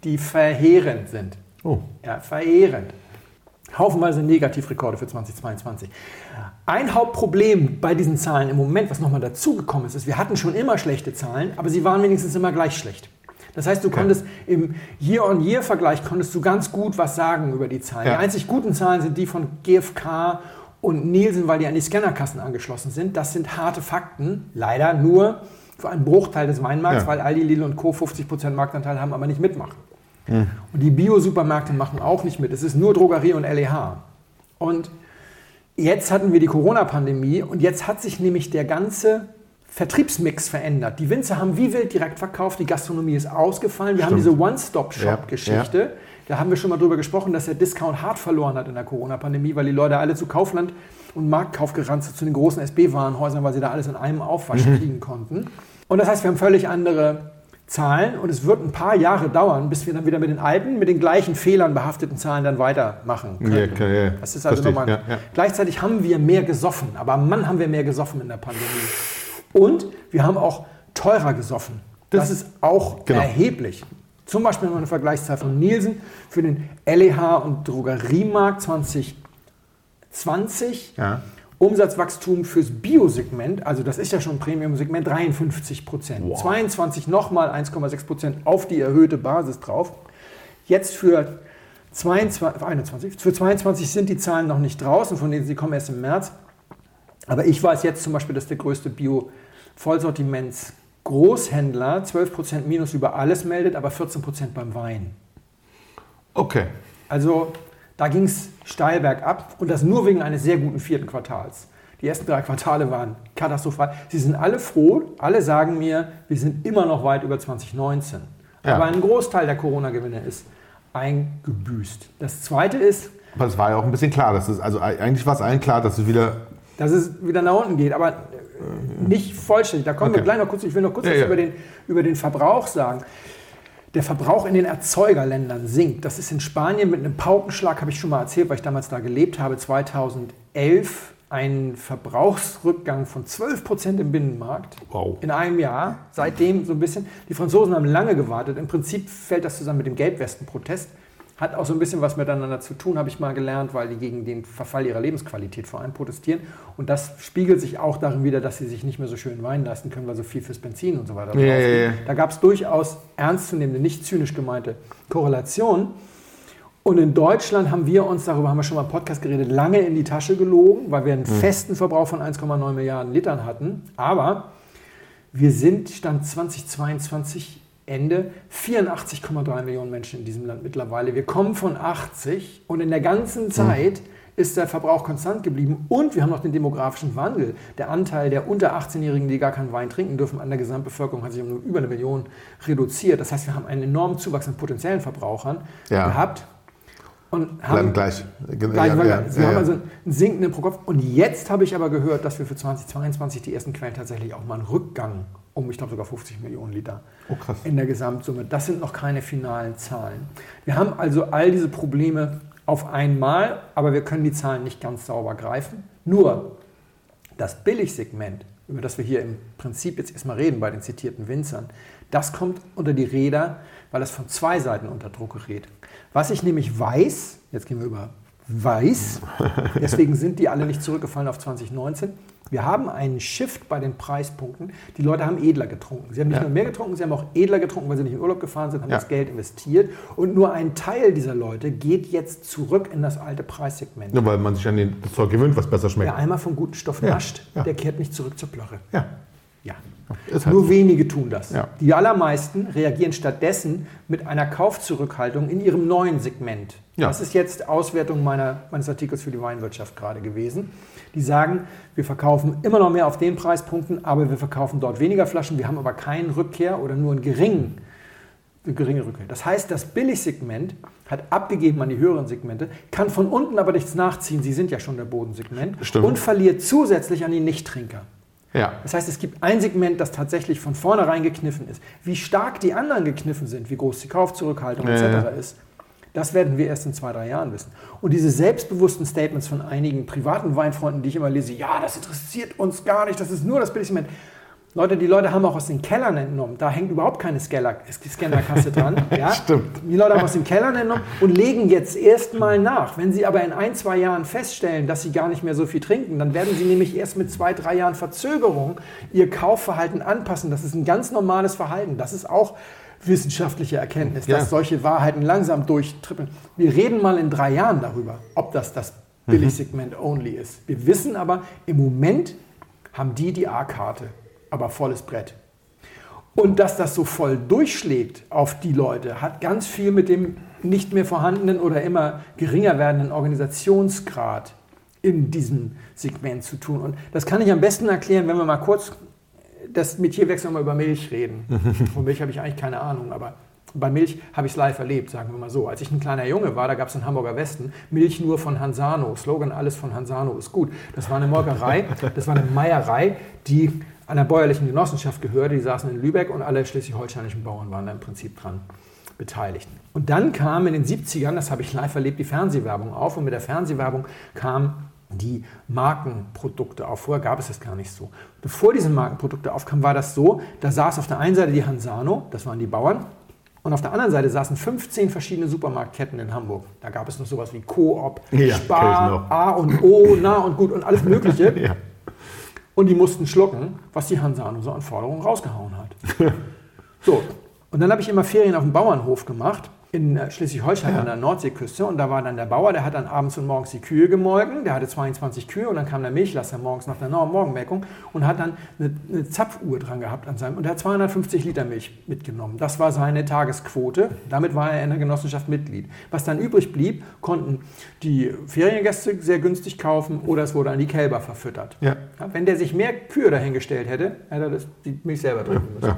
die verheerend sind. Oh. Ja, verheerend. Haufenweise Negativrekorde für 2022. Ein Hauptproblem bei diesen Zahlen im Moment, was nochmal dazugekommen ist, ist, wir hatten schon immer schlechte Zahlen, aber sie waren wenigstens immer gleich schlecht. Das heißt, du okay. konntest im Year-on-Year-Vergleich konntest du ganz gut was sagen über die Zahlen. Ja. Die einzig guten Zahlen sind die von GfK und Nielsen, weil die an die Scannerkassen angeschlossen sind. Das sind harte Fakten, leider nur für einen Bruchteil des Weinmarkts, ja. weil Aldi, Lidl und Co. 50% Marktanteil haben, aber nicht mitmachen. Mhm. Und die Bio-Supermärkte machen auch nicht mit. Es ist nur Drogerie und LEH. Und jetzt hatten wir die Corona-Pandemie und jetzt hat sich nämlich der ganze Vertriebsmix verändert. Die Winzer haben wie wild direkt verkauft, die Gastronomie ist ausgefallen. Wir Stimmt. haben diese One-Stop-Shop-Geschichte. Ja, ja. Da haben wir schon mal drüber gesprochen, dass der Discount hart verloren hat in der Corona-Pandemie, weil die Leute alle zu Kaufland und Marktkauf gerannt sind, zu den großen SB-Warenhäusern, weil sie da alles in einem Aufwasch mhm. kriegen konnten. Und das heißt, wir haben völlig andere Zahlen und es wird ein paar Jahre dauern, bis wir dann wieder mit den alten, mit den gleichen Fehlern behafteten Zahlen dann weitermachen können. Ja, okay, ja. Das ist also nochmal. Ja, ja. Gleichzeitig haben wir mehr gesoffen, aber Mann haben wir mehr gesoffen in der Pandemie. Und wir haben auch teurer gesoffen. Das, das ist auch genau. erheblich. Zum Beispiel eine Vergleichszahl von Nielsen für den LEH und Drogeriemarkt 2020. Ja. Umsatzwachstum fürs Biosegment, also das ist ja schon ein Premium-Segment, 53 Prozent. Wow. 22 nochmal 1,6 Prozent auf die erhöhte Basis drauf. Jetzt für 22, 21, für 22 sind die Zahlen noch nicht draußen, von denen sie kommen erst im März. Aber ich weiß jetzt zum Beispiel, dass der größte Bio-Vollsortiments Großhändler 12% Minus über alles meldet, aber 14% beim Wein. Okay. Also da ging es steil bergab und das nur wegen eines sehr guten vierten Quartals. Die ersten drei Quartale waren katastrophal. Sie sind alle froh, alle sagen mir, wir sind immer noch weit über 2019. Ja. Aber ein Großteil der Corona-Gewinne ist eingebüßt. Das zweite ist. Aber es war ja auch ein bisschen klar, dass es, also eigentlich war es allen klar, dass es wieder. Dass es wieder nach unten geht, aber nicht vollständig. Da kommen okay. wir gleich noch kurz. Ich will noch kurz ja, was ja. Über, den, über den Verbrauch sagen der Verbrauch in den Erzeugerländern sinkt. Das ist in Spanien mit einem Paukenschlag, habe ich schon mal erzählt, weil ich damals da gelebt habe, 2011 ein Verbrauchsrückgang von 12 Prozent im Binnenmarkt wow. in einem Jahr. Seitdem so ein bisschen. Die Franzosen haben lange gewartet. Im Prinzip fällt das zusammen mit dem Gelbwestenprotest. Hat auch so ein bisschen was miteinander zu tun, habe ich mal gelernt, weil die gegen den Verfall ihrer Lebensqualität vor allem protestieren. Und das spiegelt sich auch darin wieder, dass sie sich nicht mehr so schön Wein leisten können, weil so viel fürs Benzin und so weiter ja, ja, ja. Da gab es durchaus ernstzunehmende, nicht zynisch gemeinte Korrelationen. Und in Deutschland haben wir uns, darüber haben wir schon mal im Podcast geredet, lange in die Tasche gelogen, weil wir einen mhm. festen Verbrauch von 1,9 Milliarden Litern hatten. Aber wir sind Stand 2022 Ende 84,3 Millionen Menschen in diesem Land mittlerweile. Wir kommen von 80 und in der ganzen hm. Zeit mhm. ist der Verbrauch konstant geblieben und wir haben noch den demografischen Wandel. Der Anteil der unter 18-Jährigen, die gar keinen Wein trinken dürfen, an der Gesamtbevölkerung hat sich um über eine Million reduziert. Das heißt, wir haben einen enormen Zuwachs an potenziellen Verbrauchern ja. gehabt. Und haben gleich. gleich ja, ja, Sie haben also einen sinkenden pro Kopf. Und jetzt habe ich aber gehört, dass wir für 2022 die ersten Quellen tatsächlich auch mal einen Rückgang um, ich glaube, sogar 50 Millionen Liter oh, in der Gesamtsumme. Das sind noch keine finalen Zahlen. Wir haben also all diese Probleme auf einmal, aber wir können die Zahlen nicht ganz sauber greifen. Nur das Billigsegment, über das wir hier im Prinzip jetzt erstmal reden bei den zitierten Winzern, das kommt unter die Räder, weil es von zwei Seiten unter Druck gerät. Was ich nämlich weiß, jetzt gehen wir über weiß, deswegen sind die alle nicht zurückgefallen auf 2019, wir haben einen Shift bei den Preispunkten. Die Leute haben edler getrunken. Sie haben nicht ja. nur mehr getrunken, sie haben auch edler getrunken, weil sie nicht in Urlaub gefahren sind, haben ja. das Geld investiert. Und nur ein Teil dieser Leute geht jetzt zurück in das alte Preissegment. Ja, weil man sich an den, das Zeug gewöhnt, was besser schmeckt. Wer einmal vom guten Stoff nascht, der kehrt nicht zurück zur Plörre. Ja. Ja. Halt Nur so. wenige tun das. Ja. Die allermeisten reagieren stattdessen mit einer Kaufzurückhaltung in ihrem neuen Segment. Ja. Das ist jetzt Auswertung meiner, meines Artikels für die Weinwirtschaft gerade gewesen. Die sagen, wir verkaufen immer noch mehr auf den Preispunkten, aber wir verkaufen dort weniger Flaschen. Wir haben aber keinen Rückkehr oder nur einen geringen, eine geringe Rückkehr. Das heißt, das Billigsegment hat abgegeben an die höheren Segmente, kann von unten aber nichts nachziehen. Sie sind ja schon der Bodensegment Stimmt. und verliert zusätzlich an die Nichttrinker. Ja. Das heißt, es gibt ein Segment, das tatsächlich von vornherein gekniffen ist. Wie stark die anderen gekniffen sind, wie groß die Kaufzurückhaltung etc. Ja. ist, das werden wir erst in zwei, drei Jahren wissen. Und diese selbstbewussten Statements von einigen privaten Weinfreunden, die ich immer lese, ja, das interessiert uns gar nicht, das ist nur das Billigsegment. Leute, die Leute haben auch aus den Kellern entnommen. Da hängt überhaupt keine Scannerkasse dran. Ja? Stimmt. Die Leute haben aus den Kellern entnommen und legen jetzt erstmal nach. Wenn sie aber in ein, zwei Jahren feststellen, dass sie gar nicht mehr so viel trinken, dann werden sie nämlich erst mit zwei, drei Jahren Verzögerung ihr Kaufverhalten anpassen. Das ist ein ganz normales Verhalten. Das ist auch wissenschaftliche Erkenntnis, ja. dass solche Wahrheiten langsam durchtrippeln. Wir reden mal in drei Jahren darüber, ob das das Billigsegment mhm. only ist. Wir wissen aber, im Moment haben die die A-Karte aber volles Brett. Und dass das so voll durchschlägt auf die Leute, hat ganz viel mit dem nicht mehr vorhandenen oder immer geringer werdenden Organisationsgrad in diesem Segment zu tun. Und das kann ich am besten erklären, wenn wir mal kurz das Metierwechsel mal über Milch reden. Von Milch habe ich eigentlich keine Ahnung, aber bei Milch habe ich es live erlebt, sagen wir mal so. Als ich ein kleiner Junge war, da gab es in Hamburger Westen Milch nur von Hansano. Slogan alles von Hansano ist gut. Das war eine Molkerei, das war eine Meierei, die einer bäuerlichen Genossenschaft gehörte, die saßen in Lübeck und alle schleswig-holsteinischen Bauern waren da im Prinzip dran beteiligt. Und dann kam in den 70ern, das habe ich live erlebt, die Fernsehwerbung auf und mit der Fernsehwerbung kam die Markenprodukte auf. Vorher gab es das gar nicht so. Bevor diese Markenprodukte aufkamen, war das so, da saß auf der einen Seite die Hansano, das waren die Bauern, und auf der anderen Seite saßen 15 verschiedene Supermarktketten in Hamburg. Da gab es noch sowas wie Coop, ja, Spar, A und O, Na und Gut und alles Mögliche. ja. Und die mussten schlucken, was die Hansano so an Forderungen rausgehauen hat. so, und dann habe ich immer Ferien auf dem Bauernhof gemacht in äh, Schleswig-Holstein ja. an der Nordseeküste und da war dann der Bauer, der hat dann abends und morgens die Kühe gemolken, der hatte 22 Kühe und dann kam der Milchlaster morgens nach der Morgenmelkung und hat dann eine, eine, Zapfuhr dran gehabt an seinem und er hat 250 Liter Milch mitgenommen. Das war seine Tagesquote. Damit war er in der Genossenschaft Mitglied. Was dann übrig blieb, konnten die Feriengäste sehr günstig kaufen oder es wurde an die Kälber verfüttert. Ja. Ja, wenn der sich mehr Kühe dahingestellt hätte, hätte er das, die Milch selber trinken müssen.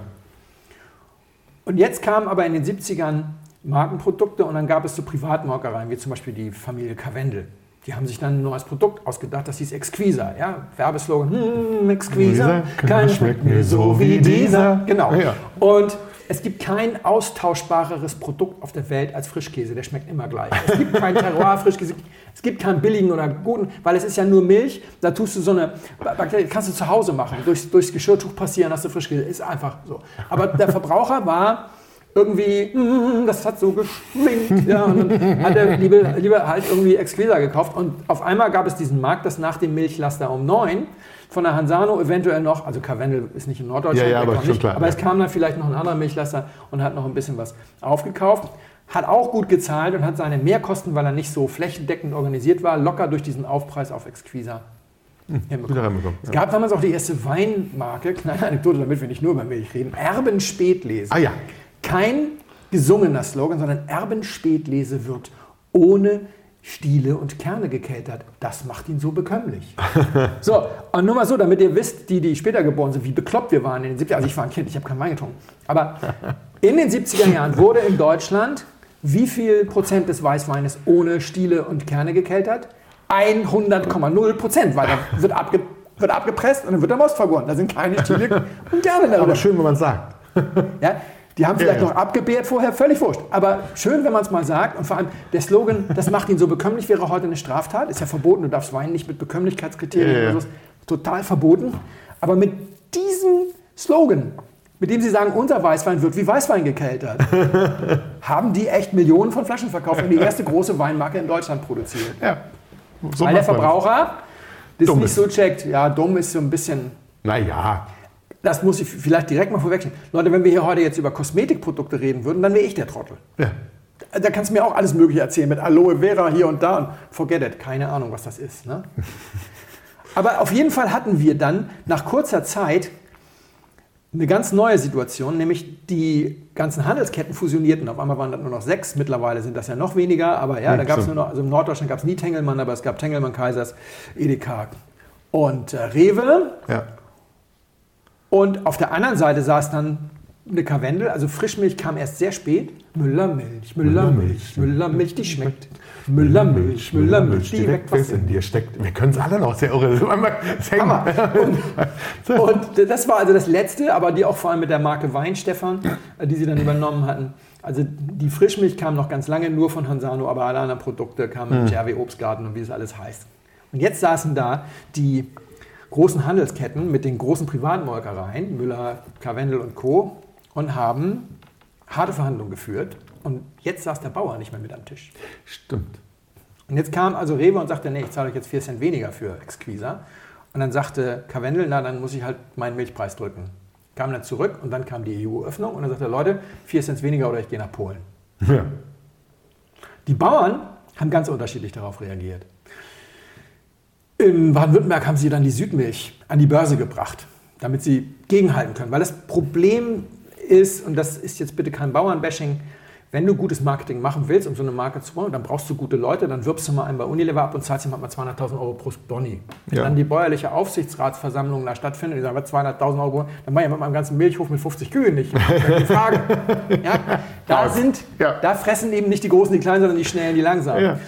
Und jetzt kam aber in den 70ern Markenprodukte und dann gab es so Privatmolkereien, wie zum Beispiel die Familie Karwendel. Die haben sich dann nur als Produkt ausgedacht, das hieß Exquisa. Ja? Werbeslogan, hm, Exquisa, keiner schmeckt mir so wie dieser. Genau. Ja. Und es gibt kein austauschbareres Produkt auf der Welt als Frischkäse. Der schmeckt immer gleich. Es gibt kein Terroir-Frischkäse. Es gibt keinen billigen oder guten, weil es ist ja nur Milch. Da tust du so eine, kannst du zu Hause machen, durchs, durchs Geschirrtuch passieren, hast du Frischkäse. Ist einfach so. Aber der Verbraucher war irgendwie, mm, das hat so geschminkt. Ja, und dann hat er lieber, lieber halt irgendwie Exquisa gekauft. Und auf einmal gab es diesen Markt, dass nach dem Milchlaster um 9 von der Hansano eventuell noch, also Karwendel ist nicht in Norddeutschland, ja, ja, aber, nicht, klar, aber ja. es kam dann vielleicht noch ein anderer Milchlaster und hat noch ein bisschen was aufgekauft. Hat auch gut gezahlt und hat seine Mehrkosten, weil er nicht so flächendeckend organisiert war, locker durch diesen Aufpreis auf Exquisa hm, es gab damals auch die erste Weinmarke, kleine Anekdote, damit wir nicht nur über Milch reden, Erben Spätlese. Ah ja kein gesungener Slogan, sondern Erbenspätlese wird ohne Stiele und Kerne gekeltert. Das macht ihn so bekömmlich. so, und nur mal so, damit ihr wisst, die, die später geboren sind, wie bekloppt wir waren in den 70er Also ich war ein Kind, ich habe keinen Wein getrunken. Aber in den 70er Jahren wurde in Deutschland wie viel Prozent des Weißweines ohne Stiele und Kerne gekeltert? 100,0 Prozent, weil da wird, abge, wird abgepresst und dann wird der Most vergoren. Da sind keine Stiele und Kerne drin. Aber schön, wenn man es sagt. ja, die haben vielleicht ja, ja. noch abgebärt vorher, völlig wurscht. Aber schön, wenn man es mal sagt. Und vor allem der Slogan, das macht ihn so bekömmlich, wäre heute eine Straftat. Ist ja verboten, du darfst Wein nicht mit Bekömmlichkeitskriterien ja. Total verboten. Aber mit diesem Slogan, mit dem sie sagen, unser Weißwein wird wie Weißwein gekeltert, haben die echt Millionen von Flaschen verkauft und die erste große Weinmarke in Deutschland produziert. Ja, so Weil der Verbraucher das nicht so checkt. Ja, dumm ist so ein bisschen. Naja das muss ich vielleicht direkt mal vorwegstellen. Leute, wenn wir hier heute jetzt über Kosmetikprodukte reden würden, dann wäre ich der Trottel. Ja. Da kannst du mir auch alles Mögliche erzählen mit Aloe Vera hier und da und forget it. Keine Ahnung, was das ist. Ne? Aber auf jeden Fall hatten wir dann nach kurzer Zeit eine ganz neue Situation, nämlich die ganzen Handelsketten fusionierten. Auf einmal waren das nur noch sechs, mittlerweile sind das ja noch weniger, aber ja, da gab es nur noch, also in Norddeutschland gab es nie Tengelmann, aber es gab Tengelmann, Kaisers, Edeka und äh, Rewe. Ja. Und auf der anderen Seite saß dann eine Karwendel, also Frischmilch kam erst sehr spät. Müllermilch, Müllermilch, Müllermilch, die schmeckt. Müllermilch, Müllermilch, die weckt was in dir steckt. Wir können es alle noch sehr irre. Und, und, das war also das Letzte, aber die auch vor allem mit der Marke Weinstefan, die sie dann übernommen hatten. Also die Frischmilch kam noch ganz lange nur von Hansano, aber alle anderen Produkte kamen mit hm. Jerry Obstgarten und wie es alles heißt. Und jetzt saßen da die großen Handelsketten mit den großen Privatmolkereien, Müller, Karwendel und Co. und haben harte Verhandlungen geführt. Und jetzt saß der Bauer nicht mehr mit am Tisch. Stimmt. Und jetzt kam also Rewe und sagte, nee, ich zahle euch jetzt 4 Cent weniger für Exquisa. Und dann sagte Karwendel, na, dann muss ich halt meinen Milchpreis drücken. Kam dann zurück und dann kam die EU-Öffnung und dann sagte, Leute, 4 Cent weniger oder ich gehe nach Polen. Ja. Die Bauern haben ganz unterschiedlich darauf reagiert. In Baden-Württemberg haben sie dann die Südmilch an die Börse gebracht, damit sie gegenhalten können. Weil das Problem ist, und das ist jetzt bitte kein Bauernbashing, wenn du gutes Marketing machen willst, um so eine Marke zu bauen, dann brauchst du gute Leute, dann wirbst du mal einen bei Unilever ab und zahlst ihm mal 200.000 Euro pro Boni. Wenn ja. dann die bäuerliche Aufsichtsratsversammlung da stattfindet, die sagen, 200.000 Euro, dann mache ich mit meinem ganzen Milchhof mit 50 Kühen nicht. Frage. ja, da, sind, ja. da fressen eben nicht die Großen, die Kleinen, sondern die Schnellen, die Langsamen.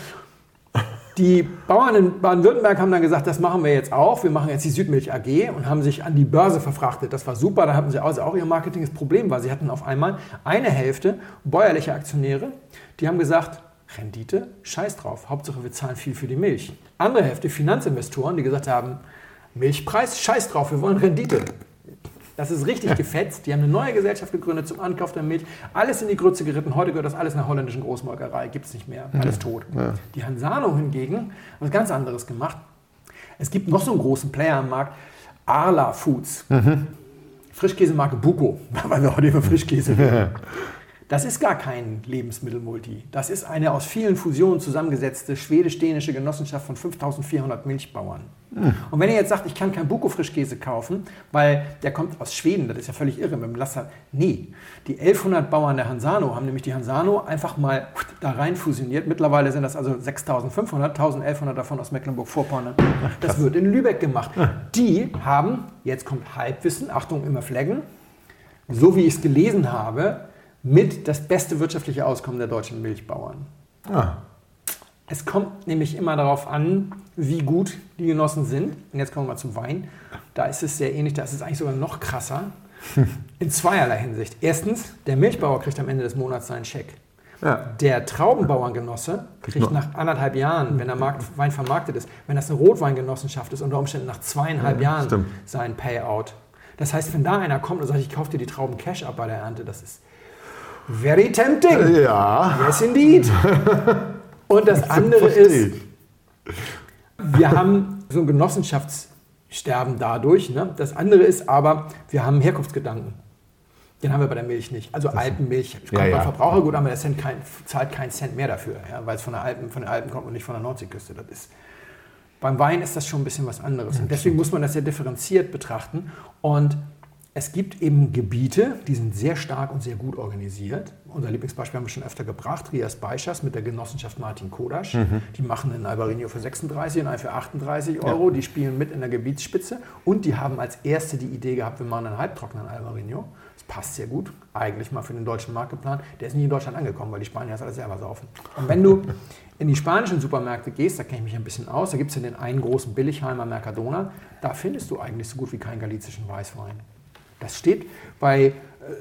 Die Bauern in Baden-Württemberg haben dann gesagt, das machen wir jetzt auch. Wir machen jetzt die Südmilch AG und haben sich an die Börse verfrachtet. Das war super. Da hatten sie also auch ihr Marketing. Das Problem war, sie hatten auf einmal eine Hälfte bäuerliche Aktionäre, die haben gesagt, Rendite, scheiß drauf. Hauptsache wir zahlen viel für die Milch. Andere Hälfte Finanzinvestoren, die gesagt haben, Milchpreis, scheiß drauf, wir wollen Rendite. Das ist richtig gefetzt. Die haben eine neue Gesellschaft gegründet zum Ankauf der Milch. Alles in die Grütze geritten. Heute gehört das alles einer holländischen Großmolkerei. Gibt es nicht mehr. Alles tot. Ja. Die Hansano hingegen hat was ganz anderes gemacht. Es gibt noch so einen großen Player am Markt. Arla Foods. Mhm. Frischkäsemarke Buko, weil wir heute über Frischkäse reden. Das ist gar kein Lebensmittelmulti. Das ist eine aus vielen Fusionen zusammengesetzte schwedisch-dänische Genossenschaft von 5400 Milchbauern. Mhm. Und wenn ihr jetzt sagt, ich kann keinen Buko-Frischkäse kaufen, weil der kommt aus Schweden, das ist ja völlig irre mit dem Lasser. Nee, die 1100 Bauern der Hansano haben nämlich die Hansano einfach mal da rein fusioniert. Mittlerweile sind das also 6500, 1100 davon aus Mecklenburg-Vorpommern. Das wird in Lübeck gemacht. Die haben, jetzt kommt Halbwissen, Achtung, immer Flaggen, so wie ich es gelesen habe, mit das beste wirtschaftliche Auskommen der deutschen Milchbauern. Ah. Es kommt nämlich immer darauf an, wie gut die Genossen sind. Und jetzt kommen wir mal zum Wein. Da ist es sehr ähnlich, da ist es eigentlich sogar noch krasser. In zweierlei Hinsicht. Erstens, der Milchbauer kriegt am Ende des Monats seinen Scheck. Ja. Der Traubenbauerngenosse kriegt nach anderthalb Jahren, wenn der Markt, Wein vermarktet ist, wenn das eine Rotweingenossenschaft ist, unter Umständen nach zweieinhalb ja, Jahren stimmt. sein Payout. Das heißt, wenn da einer kommt und sagt, ich kaufe dir die Trauben Cash ab bei der Ernte, das ist Very tempting. Ja. Yes, indeed. Und das andere ist, wir haben so ein Genossenschaftssterben dadurch. Ne? Das andere ist aber, wir haben Herkunftsgedanken. Den haben wir bei der Milch nicht. Also Alpenmilch kommt ja, ja. beim Verbraucher gut, aber der Cent kein, zahlt keinen Cent mehr dafür, ja? weil es von, der Alpen, von den Alpen kommt und nicht von der Nordseeküste. Das ist, beim Wein ist das schon ein bisschen was anderes. Und deswegen muss man das sehr differenziert betrachten. Und es gibt eben Gebiete, die sind sehr stark und sehr gut organisiert. Unser Lieblingsbeispiel haben wir schon öfter gebracht, Rias Beischas mit der Genossenschaft Martin Kodasch. Mhm. Die machen in Albarino für 36 und einen für 38 Euro. Ja. Die spielen mit in der Gebietsspitze und die haben als erste die Idee gehabt, wir machen einen halbtrockenen Albarino. Das passt sehr gut, eigentlich mal für den deutschen Markt geplant. Der ist nie in Deutschland angekommen, weil die Spanier das alles selber saufen. Und wenn du in die spanischen Supermärkte gehst, da kenne ich mich ein bisschen aus, da gibt es ja den einen großen Billigheimer Mercadona, da findest du eigentlich so gut wie keinen galizischen Weißwein. Das steht bei äh,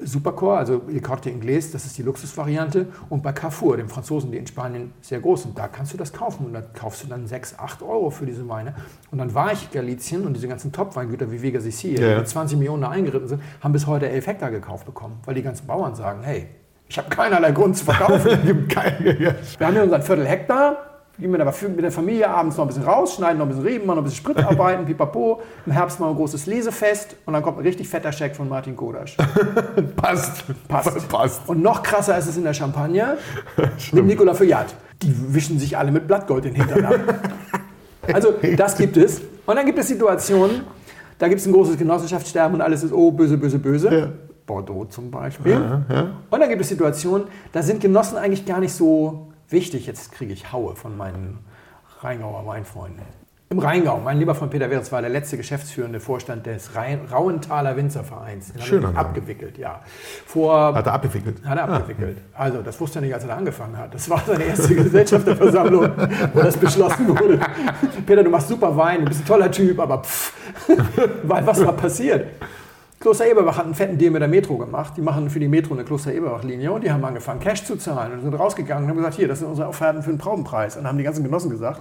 Supercore, also Le Corte Inglés, das ist die Luxusvariante, und bei Carrefour, dem Franzosen, die in Spanien sehr groß sind. Da kannst du das kaufen und da kaufst du dann 6, 8 Euro für diese Weine. Und dann war ich Galizien und diese ganzen Top-Weingüter wie Vega Sicilia, ja. die mit 20 Millionen da eingeritten sind, haben bis heute 11 Hektar gekauft bekommen, weil die ganzen Bauern sagen, hey, ich habe keinerlei Grund zu verkaufen. Wir haben hier unseren Viertel Hektar, gehen wir aber mit der Familie abends noch ein bisschen raus, schneiden noch ein bisschen Reben, machen noch ein bisschen Spritarbeiten, pipapo. Im Herbst mal ein großes Lesefest und dann kommt ein richtig fetter Scheck von Martin Kodasch. Passt. Passt. Passt. Und noch krasser ist es in der Champagne mit Nicolas Feuillat. Die wischen sich alle mit Blattgold in den Hintern ab. Also das gibt es. Und dann gibt es Situationen, da gibt es ein großes Genossenschaftssterben und alles ist, oh, böse, böse, böse. Ja. Bordeaux zum Beispiel. Ja, ja. Und dann gibt es Situationen, da sind Genossen eigentlich gar nicht so wichtig, jetzt kriege ich Haue von meinen Rheingauer Weinfreunden. Im Rheingau, mein lieber Freund Peter Wirz war der letzte geschäftsführende Vorstand des Rhein Rauenthaler Winzervereins. Den Schön. abgewickelt, ja. Vor, hat er abgewickelt? Hat er ah, abgewickelt. Ah. Also, das wusste er nicht, als er da angefangen hat. Das war seine erste Gesellschafterversammlung, wo das beschlossen wurde. Peter, du machst super Wein, du bist ein toller Typ, aber pff, was war passiert? Kloster Eberbach hat einen fetten Deal mit der Metro gemacht. Die machen für die Metro eine Kloster Eberbach-Linie und die haben angefangen, Cash zu zahlen und sind rausgegangen und haben gesagt, hier, das sind unsere Offerten für den Braubenpreis. Und dann haben die ganzen Genossen gesagt,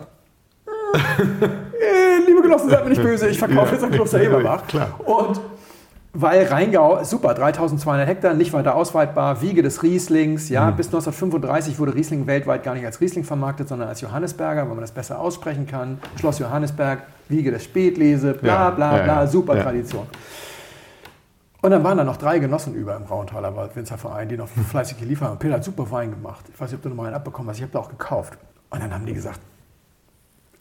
äh, liebe Blumengenossen, seid mir nicht böse, ich verkaufe ja. jetzt an Kloster Eberbach. Klar. Und weil Rheingau, super, 3200 Hektar, nicht weiter ausweitbar, Wiege des Rieslings. Ja, mhm. Bis 1935 wurde Riesling weltweit gar nicht als Riesling vermarktet, sondern als Johannesberger, weil man das besser aussprechen kann. Schloss Johannesberg, Wiege des Spätlese, bla bla ja, bla, ja, super ja. Tradition. Und dann waren da noch drei Genossen über im Rauenthaler Winzerverein, die noch fleißig geliefert haben. Peter hat super Wein gemacht. Ich weiß nicht, ob du noch mal einen abbekommen hast. Ich habe da auch gekauft. Und dann haben die gesagt,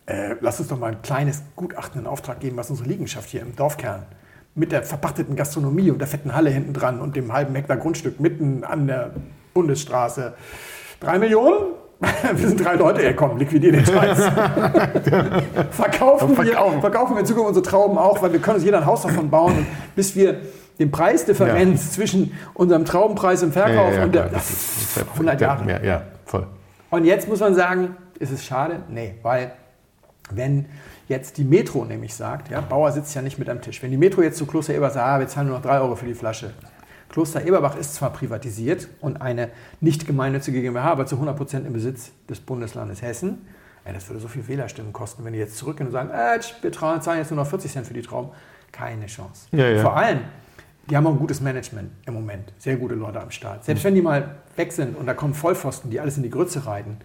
äh, lass uns doch mal ein kleines Gutachten in Auftrag geben, was unsere Liegenschaft hier im Dorfkern mit der verpachteten Gastronomie und der fetten Halle hinten dran und dem halben Hektar Grundstück mitten an der Bundesstraße. Drei Millionen? wir sind drei Leute, ja komm, liquidier den Scheiß. verkaufen, wir, verkaufen wir in Zukunft unsere Trauben auch, weil wir können uns jeder ein Haus davon bauen. Und bis wir den Preisdifferenz ja. zwischen unserem Traubenpreis im Verkauf ja, und der klar, 100 Jahre. Ja, ja, voll. Und jetzt muss man sagen, ist es schade? Nee, weil wenn jetzt die Metro nämlich sagt, ja, Bauer sitzt ja nicht mit am Tisch. Wenn die Metro jetzt zu Kloster Eberbach sagt, ah, wir zahlen nur noch 3 Euro für die Flasche. Kloster Eberbach ist zwar privatisiert und eine nicht gemeinnützige GmbH, aber zu 100 Prozent im Besitz des Bundeslandes Hessen. Ja, das würde so viel Wählerstimmen kosten, wenn die jetzt zurückgehen und sagen, äh, wir zahlen jetzt nur noch 40 Cent für die Trauben. Keine Chance. Ja, ja. Vor allem, die haben auch ein gutes Management im Moment. Sehr gute Leute am Start. Selbst wenn die mal weg sind und da kommen Vollpfosten, die alles in die Grütze reiten,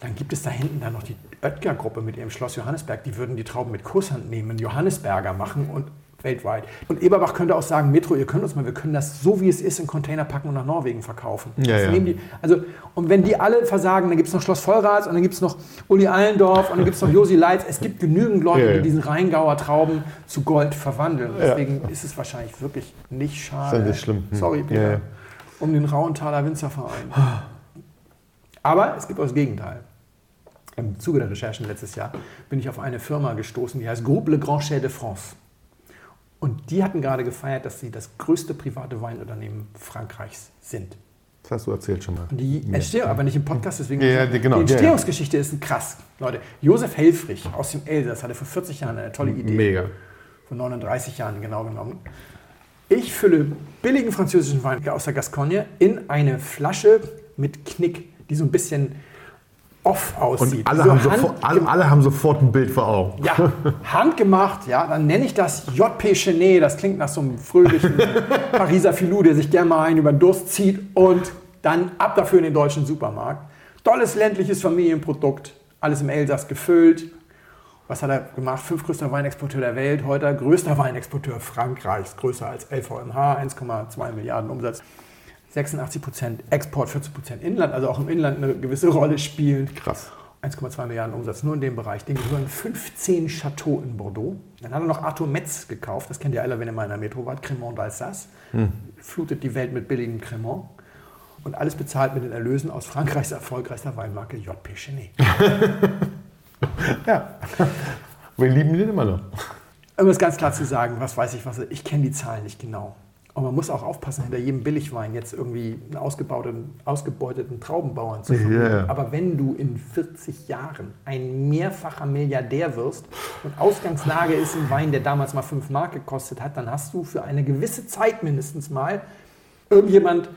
dann gibt es da hinten dann noch die Oetker-Gruppe mit ihrem Schloss Johannesberg. Die würden die Trauben mit Kusshand nehmen, Johannesberger machen und weltweit. Und Eberbach könnte auch sagen, Metro, ihr könnt uns mal, wir können das so wie es ist in Container packen und nach Norwegen verkaufen. Ja, ja. Die, also, und wenn die alle versagen, dann gibt es noch Schloss Vollrats und dann gibt es noch Uli Allendorf und dann gibt es noch Josi Leitz. Es gibt genügend Leute, ja, die diesen Rheingauer Trauben zu Gold verwandeln. Deswegen ist es wahrscheinlich wirklich nicht schade. Das ist schlimm. Hm. Sorry, Peter. Um den Rauenthaler Winzerverein. Aber es gibt auch das Gegenteil im Zuge der Recherchen letztes Jahr bin ich auf eine Firma gestoßen, die heißt Groupe Le Grand Chais de France. Und die hatten gerade gefeiert, dass sie das größte private Weinunternehmen Frankreichs sind. Das hast du erzählt schon mal. Die Entstehung, aber nicht im Podcast, deswegen. Ja, die, genau, die Entstehungsgeschichte ja, ja. ist krass. Leute, Josef Helfrich aus dem Elsass hatte vor 40 Jahren eine tolle Idee. Mega. Vor 39 Jahren genau genommen. Ich fülle billigen französischen Wein aus der Gascogne in eine Flasche mit Knick, die so ein bisschen off aussieht. Und alle, so haben, sofort, alle, alle, haben sofort ein Bild vor Augen. Ja, handgemacht, ja, dann nenne ich das JP Chenet, das klingt nach so einem fröhlichen Pariser Filou, der sich gerne mal einen über den Durst zieht und dann ab dafür in den deutschen Supermarkt. Tolles ländliches Familienprodukt, alles im Elsass gefüllt. Was hat er gemacht? Fünftgrößter Weinexporteur der Welt, heute größter Weinexporteur Frankreichs, größer als LVMH, 1,2 Milliarden Umsatz. 86% Export, 40% Inland, also auch im Inland eine gewisse Rolle spielen. Krass. 1,2 Milliarden Umsatz nur in dem Bereich. Den gehören 15 Chateaux in Bordeaux. Dann hat er noch Arthur Metz gekauft. Das kennt ihr alle, wenn ihr mal in der Metro wart. Cremant d'Alsace. Hm. Flutet die Welt mit billigem Cremant. Und alles bezahlt mit den Erlösen aus Frankreichs erfolgreichster Weinmarke JP Chenet. ja. Wir lieben den immer noch. Um es ganz klar zu sagen, was weiß ich, was ich kenne die Zahlen nicht genau. Und man muss auch aufpassen, hinter jedem Billigwein jetzt irgendwie einen ausgebauten, ausgebeuteten Traubenbauern zu finden. Yeah. Aber wenn du in 40 Jahren ein mehrfacher Milliardär wirst und Ausgangslage ist ein Wein, der damals mal 5 Mark gekostet hat, dann hast du für eine gewisse Zeit mindestens mal irgendjemand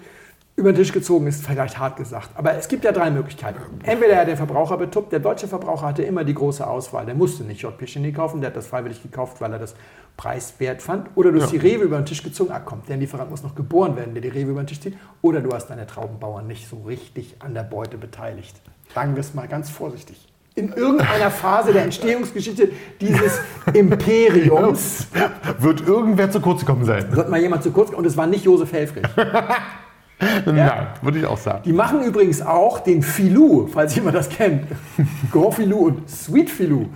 über den Tisch gezogen ist vielleicht hart gesagt. Aber es gibt ja drei Möglichkeiten. Entweder er hat den Verbraucher betuppt, der deutsche Verbraucher hatte immer die große Auswahl. Der musste nicht J. Picheny kaufen, der hat das freiwillig gekauft, weil er das preiswert fand. Oder du hast ja. die Rewe über den Tisch gezogen, ah komm, der Lieferant muss noch geboren werden, der die Rewe über den Tisch zieht. Oder du hast deine Traubenbauern nicht so richtig an der Beute beteiligt. Sagen wir es mal ganz vorsichtig. In irgendeiner Phase der Entstehungsgeschichte dieses Imperiums wird irgendwer zu kurz gekommen sein. Wird mal jemand zu kurz kommen und es war nicht Josef Helfrich. Nein, würde ich auch sagen. Die machen übrigens auch den Filou, falls jemand das kennt. Grand Filou und Sweet Filou.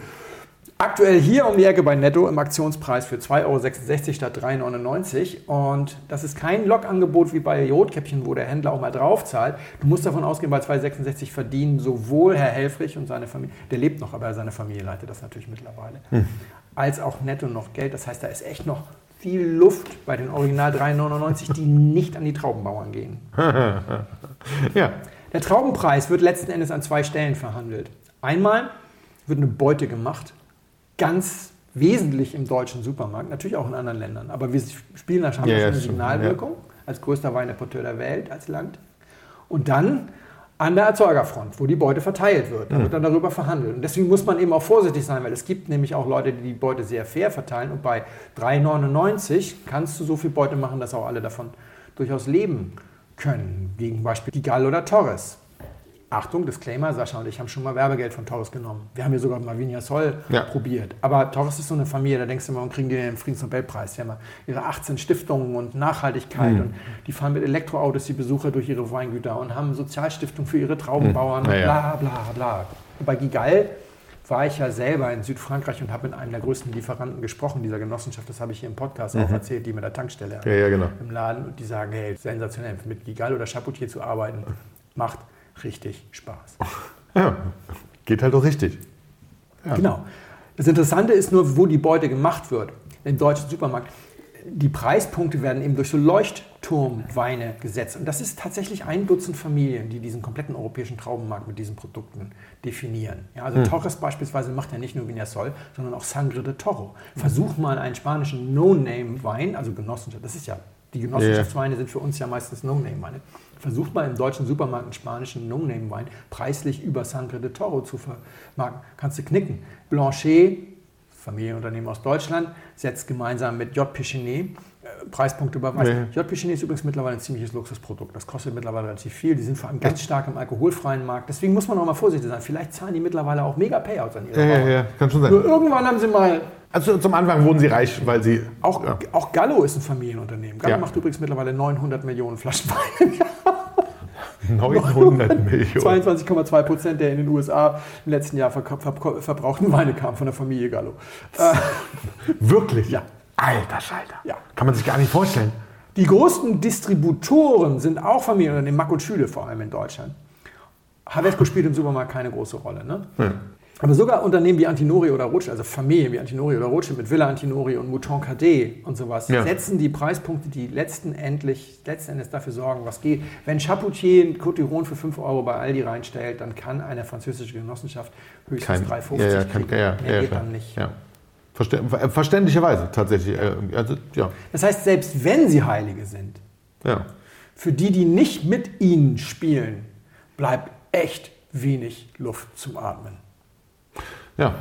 Aktuell hier um die Ecke bei Netto im Aktionspreis für 2,66 Euro statt 3,99 Euro. Und das ist kein Lokangebot wie bei Rotkäppchen, wo der Händler auch mal drauf zahlt. Du musst davon ausgehen, bei 2,66 verdienen sowohl Herr Helfrich und seine Familie, der lebt noch, aber seine Familie leitet das natürlich mittlerweile, hm. als auch Netto noch Geld. Das heißt, da ist echt noch viel Luft bei den Original 3,99, die nicht an die Traubenbauern gehen. ja. Der Traubenpreis wird letzten Endes an zwei Stellen verhandelt. Einmal wird eine Beute gemacht, ganz wesentlich im deutschen Supermarkt, natürlich auch in anderen Ländern, aber wir spielen da ja, eine Signalwirkung ja. als größter Weinimporteur der Welt, als Land. Und dann an der Erzeugerfront, wo die Beute verteilt wird. Da mhm. wird dann darüber verhandelt. Und deswegen muss man eben auch vorsichtig sein, weil es gibt nämlich auch Leute, die die Beute sehr fair verteilen. Und bei 3,99 kannst du so viel Beute machen, dass auch alle davon durchaus leben können. Gegen Beispiel Gigal oder Torres. Achtung, Disclaimer, Sascha und ich haben schon mal Werbegeld von Torres genommen. Wir haben hier sogar mal Vinia Sol ja. probiert. Aber Torres ist so eine Familie, da denkst du immer, und kriegen die den Friedensnobelpreis. Die haben ihre 18 Stiftungen und Nachhaltigkeit mhm. und die fahren mit Elektroautos die Besucher durch ihre Weingüter und haben Sozialstiftung für ihre Traubenbauern mhm. ja, bla bla bla. Und bei Gigal war ich ja selber in Südfrankreich und habe mit einem der größten Lieferanten gesprochen, dieser Genossenschaft. Das habe ich hier im Podcast mhm. auch erzählt, die mit der Tankstelle ja, genau. im Laden. Und die sagen, hey, sensationell, mit Gigal oder Chapoutier zu arbeiten, macht richtig Spaß. Ja, geht halt auch richtig. Ja. Genau. Das Interessante ist nur, wo die Beute gemacht wird. Im deutschen Supermarkt. Die Preispunkte werden eben durch so Leuchtturmweine gesetzt. Und das ist tatsächlich ein Dutzend Familien, die diesen kompletten europäischen Traubenmarkt mit diesen Produkten definieren. Ja, also hm. Torres beispielsweise macht ja nicht nur Vinasol, sondern auch Sangre de Toro. Versuch mal einen spanischen No-Name-Wein, also Genossenschaft, das ist ja, die Genossenschaftsweine yeah. sind für uns ja meistens No-Name-Weine versucht mal im deutschen Supermarkt einen spanischen No-Name-Wein preislich über Sangre de Toro zu vermarkten. Kannst du knicken. Blanchet, Familienunternehmen aus Deutschland, setzt gemeinsam mit J. Pichenet äh, Preispunkte überweist. Nee. J. Pichenet ist übrigens mittlerweile ein ziemliches Luxusprodukt. Das kostet mittlerweile relativ viel. Die sind vor allem ganz stark im alkoholfreien Markt. Deswegen muss man auch mal vorsichtig sein. Vielleicht zahlen die mittlerweile auch mega Payouts an ihre Ja, ja, ja, kann schon sein. Nur irgendwann haben sie mal also zum Anfang wurden sie reich, weil sie. Auch, ja. auch Gallo ist ein Familienunternehmen. Gallo ja. macht übrigens mittlerweile 900 Millionen Flaschen Wein im Jahr. 900 Millionen. 22,2 Prozent der in den USA im letzten Jahr verbrauchten Weine kamen von der Familie Gallo. Äh, Wirklich? Ja. Alter Schalter. Ja. Kann man sich gar nicht vorstellen. Die größten Distributoren sind auch Familienunternehmen, Mack und Schüle vor allem in Deutschland. Havesco spielt im Supermarkt keine große Rolle. Ne? Ja. Aber sogar Unternehmen wie Antinori oder Rothschild, also Familien wie Antinori oder Rothschild mit Villa Antinori und Mouton Cadet und sowas, ja. setzen die Preispunkte, die letzten, endlich, letzten Endes dafür sorgen, was geht. Wenn Chapoutier ein Cotiron für 5 Euro bei Aldi reinstellt, dann kann eine französische Genossenschaft höchstens 3,50 ja, ja, kriegen. Ja, Mehr geht dann nicht. Verständlicherweise tatsächlich. Äh, also, ja. Das heißt, selbst wenn sie Heilige sind, ja. für die, die nicht mit ihnen spielen, bleibt echt wenig Luft zum Atmen. Ja.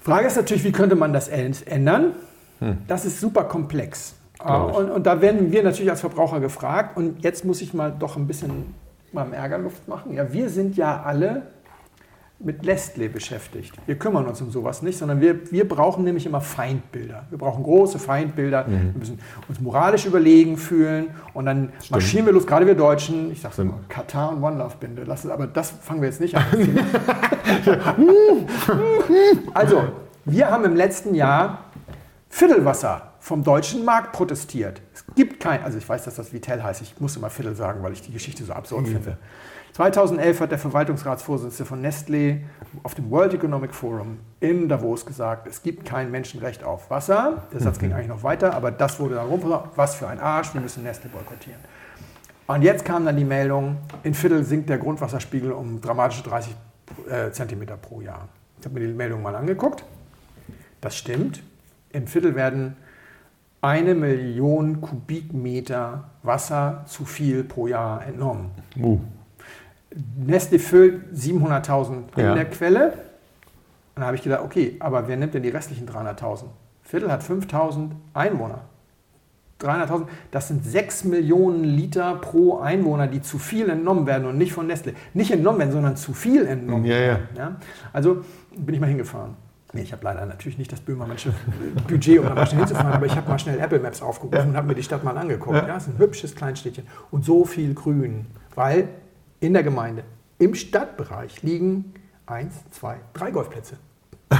Frage ist natürlich, wie könnte man das ändern? Hm. Das ist super komplex. Und, und, da werden wir natürlich als Verbraucher gefragt. Und jetzt muss ich mal doch ein bisschen mal Ärgerluft machen. Ja, wir sind ja alle mit Nestlé beschäftigt. Wir kümmern uns um sowas nicht, sondern wir, wir brauchen nämlich immer Feindbilder. Wir brauchen große Feindbilder. Mhm. Wir müssen uns moralisch überlegen fühlen und dann Stimmt. marschieren wir los, gerade wir Deutschen, ich sag's mal, Katar und One Love Binde. Lass es, aber das fangen wir jetzt nicht an. also, wir haben im letzten Jahr Viertelwasser vom deutschen Markt protestiert. Es gibt kein, also ich weiß, dass das Vitell heißt, ich muss immer Viertel sagen, weil ich die Geschichte so absurd mhm. finde. 2011 hat der Verwaltungsratsvorsitzende von Nestlé auf dem World Economic Forum in Davos gesagt, es gibt kein Menschenrecht auf Wasser. Der Satz mhm. ging eigentlich noch weiter, aber das wurde dann rum, was für ein Arsch, wir müssen Nestlé boykottieren. Und jetzt kam dann die Meldung, in Viertel sinkt der Grundwasserspiegel um dramatische 30 äh, Zentimeter pro Jahr. Ich habe mir die Meldung mal angeguckt. Das stimmt. In Viertel werden eine Million Kubikmeter Wasser zu viel pro Jahr entnommen. Uh. Nestle füllt 700.000 in ja. der Quelle. Dann habe ich gedacht, okay, aber wer nimmt denn die restlichen 300.000? Viertel hat 5.000 Einwohner. 300.000, das sind 6 Millionen Liter pro Einwohner, die zu viel entnommen werden und nicht von Nestle. Nicht entnommen werden, sondern zu viel entnommen ja, werden. Ja. Also bin ich mal hingefahren. Nee, ich habe leider natürlich nicht das Böhmermannsche Budget, um da mal schnell hinzufahren, aber ich habe mal schnell Apple Maps aufgerufen und habe mir die Stadt mal angeguckt. Ja, es ist ein hübsches Kleinstädtchen und so viel Grün, weil in der Gemeinde. Im Stadtbereich liegen eins, zwei, drei Golfplätze.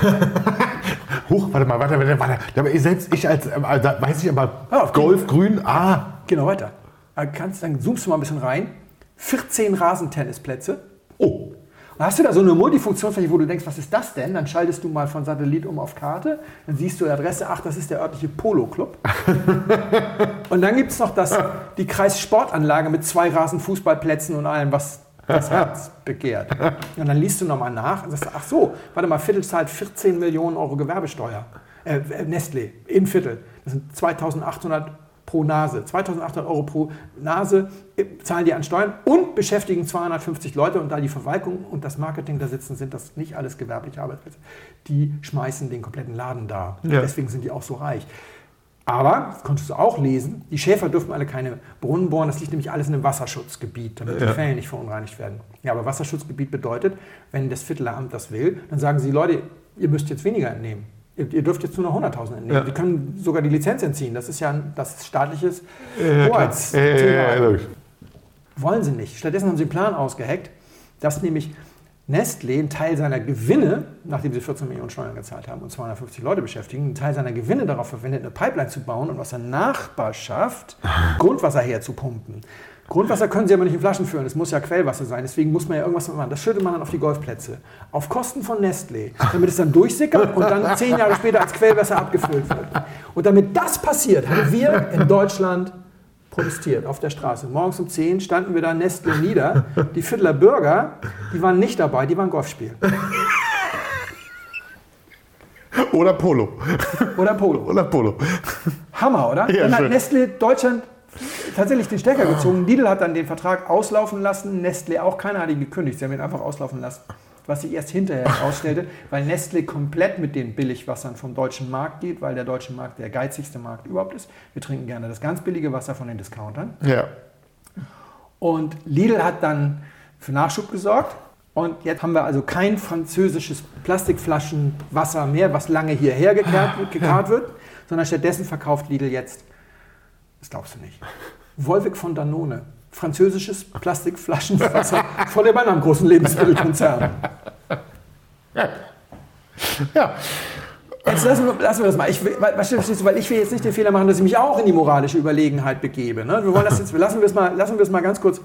Huch, warte mal, warte, warte, warte. Selbst ich als, äh, weiß ich aber, ah, Golf, Grün, ah. Genau, weiter. Äh, kannst, dann zoomst du mal ein bisschen rein. 14 Rasentennisplätze. Oh. Hast du da so eine Multifunktionsfläche, wo du denkst, was ist das denn? Dann schaltest du mal von Satellit um auf Karte, dann siehst du die Adresse, ach, das ist der örtliche Polo-Club. und dann gibt es noch das, die Kreissportanlage mit zwei Rasenfußballplätzen und allem, was das Herz begehrt. Und dann liest du nochmal nach und sagst, ach so, warte mal, Viertel zahlt 14 Millionen Euro Gewerbesteuer. Äh, äh, Nestlé, im Viertel. Das sind 2800 pro Nase. 2800 Euro pro Nase äh, zahlen die an Steuern und beschäftigen 250 Leute. Und da die Verwaltung und das Marketing da sitzen, sind das nicht alles gewerbliche Arbeitsplätze. Die schmeißen den kompletten Laden da. Ja. Deswegen sind die auch so reich. Aber, das konntest du auch lesen, die Schäfer dürfen alle keine Brunnen bohren. Das liegt nämlich alles in einem Wasserschutzgebiet, damit ja. die Quellen nicht verunreinigt werden. Ja, aber Wasserschutzgebiet bedeutet, wenn das Viertelamt das will, dann sagen sie, Leute, ihr müsst jetzt weniger entnehmen. Ihr, dürft jetzt nur noch 100.000 entnehmen. Ja. Wir können sogar die Lizenz entziehen. Das ist ja ein, das ist staatliches Hoheitsthema. Ja, Wollen sie nicht. Stattdessen haben sie einen Plan ausgeheckt, dass nämlich Nestlé einen Teil seiner Gewinne, nachdem sie 14 Millionen Steuern gezahlt haben und 250 Leute beschäftigen, einen Teil seiner Gewinne darauf verwendet, eine Pipeline zu bauen und aus der Nachbarschaft Grundwasser herzupumpen. Grundwasser können sie aber nicht in Flaschen füllen, es muss ja Quellwasser sein, deswegen muss man ja irgendwas machen. Das schüttet man dann auf die Golfplätze. Auf Kosten von Nestlé, damit es dann durchsickert und dann zehn Jahre später als Quellwasser abgefüllt wird. Und damit das passiert, haben wir in Deutschland protestiert auf der Straße. Morgens um 10 standen wir da Nestle nieder. Die Viertler Bürger, die waren nicht dabei, die waren Golf spielen. Oder Polo. Oder Polo. Oder Polo. Hammer, oder? Ja, dann hat Nestle Deutschland tatsächlich den Stecker gezogen. Lidl hat dann den Vertrag auslaufen lassen, Nestle auch. Keiner hat ihn gekündigt, sie haben ihn einfach auslaufen lassen was sich erst hinterher herausstellte, weil Nestle komplett mit den Billigwassern vom deutschen Markt geht, weil der deutsche Markt der geizigste Markt überhaupt ist. Wir trinken gerne das ganz billige Wasser von den Discountern. Ja. Und Lidl hat dann für Nachschub gesorgt. Und jetzt haben wir also kein französisches Plastikflaschenwasser mehr, was lange hierher gekarrt, gekarrt wird, sondern stattdessen verkauft Lidl jetzt, das glaubst du nicht, Wolwig von Danone französisches Plastikflaschenwasser von dem anderen großen Lebensmittelkonzern. Ja. Jetzt lassen wir, lassen wir das mal. Ich, verstehst du, weil ich will jetzt nicht den Fehler machen, dass ich mich auch in die moralische Überlegenheit begebe. Ne? Wir wollen das jetzt, lassen wir es mal, lassen wir es mal ganz kurz.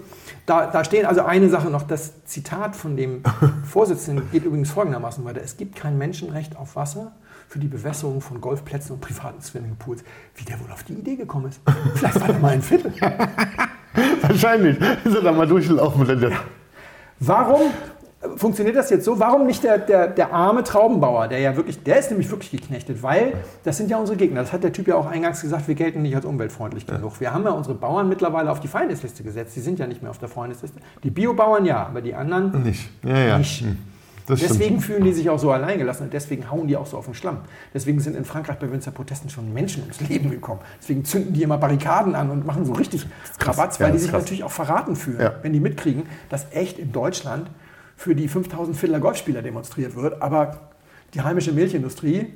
Da, da stehen also eine Sache noch. Das Zitat von dem Vorsitzenden geht übrigens folgendermaßen weiter. Es gibt kein Menschenrecht auf Wasser für die Bewässerung von Golfplätzen und privaten Swimmingpools. Wie der wohl auf die Idee gekommen ist. Vielleicht war er mal ein Viertel. Wahrscheinlich ist er da mal durchgelaufen. Warum funktioniert das jetzt so? Warum nicht der, der, der arme Traubenbauer, der ja wirklich, der ist nämlich wirklich geknechtet, weil das sind ja unsere Gegner. Das hat der Typ ja auch eingangs gesagt, wir gelten nicht als umweltfreundlich ja. genug. Wir haben ja unsere Bauern mittlerweile auf die Feindesliste gesetzt. Die sind ja nicht mehr auf der Freundesliste. Die Biobauern ja, aber die anderen nicht. Ja, ja. nicht. Hm. Das deswegen stimmt. fühlen die sich auch so alleingelassen und deswegen hauen die auch so auf den Schlamm. Deswegen sind in Frankreich bei Winzerprotesten schon Menschen ums Leben gekommen. Deswegen zünden die immer Barrikaden an und machen so richtig Krabatz, weil ja, die sich krass. natürlich auch verraten fühlen, ja. wenn die mitkriegen, dass echt in Deutschland für die 5000 Fiddler Golfspieler demonstriert wird, aber die heimische Milchindustrie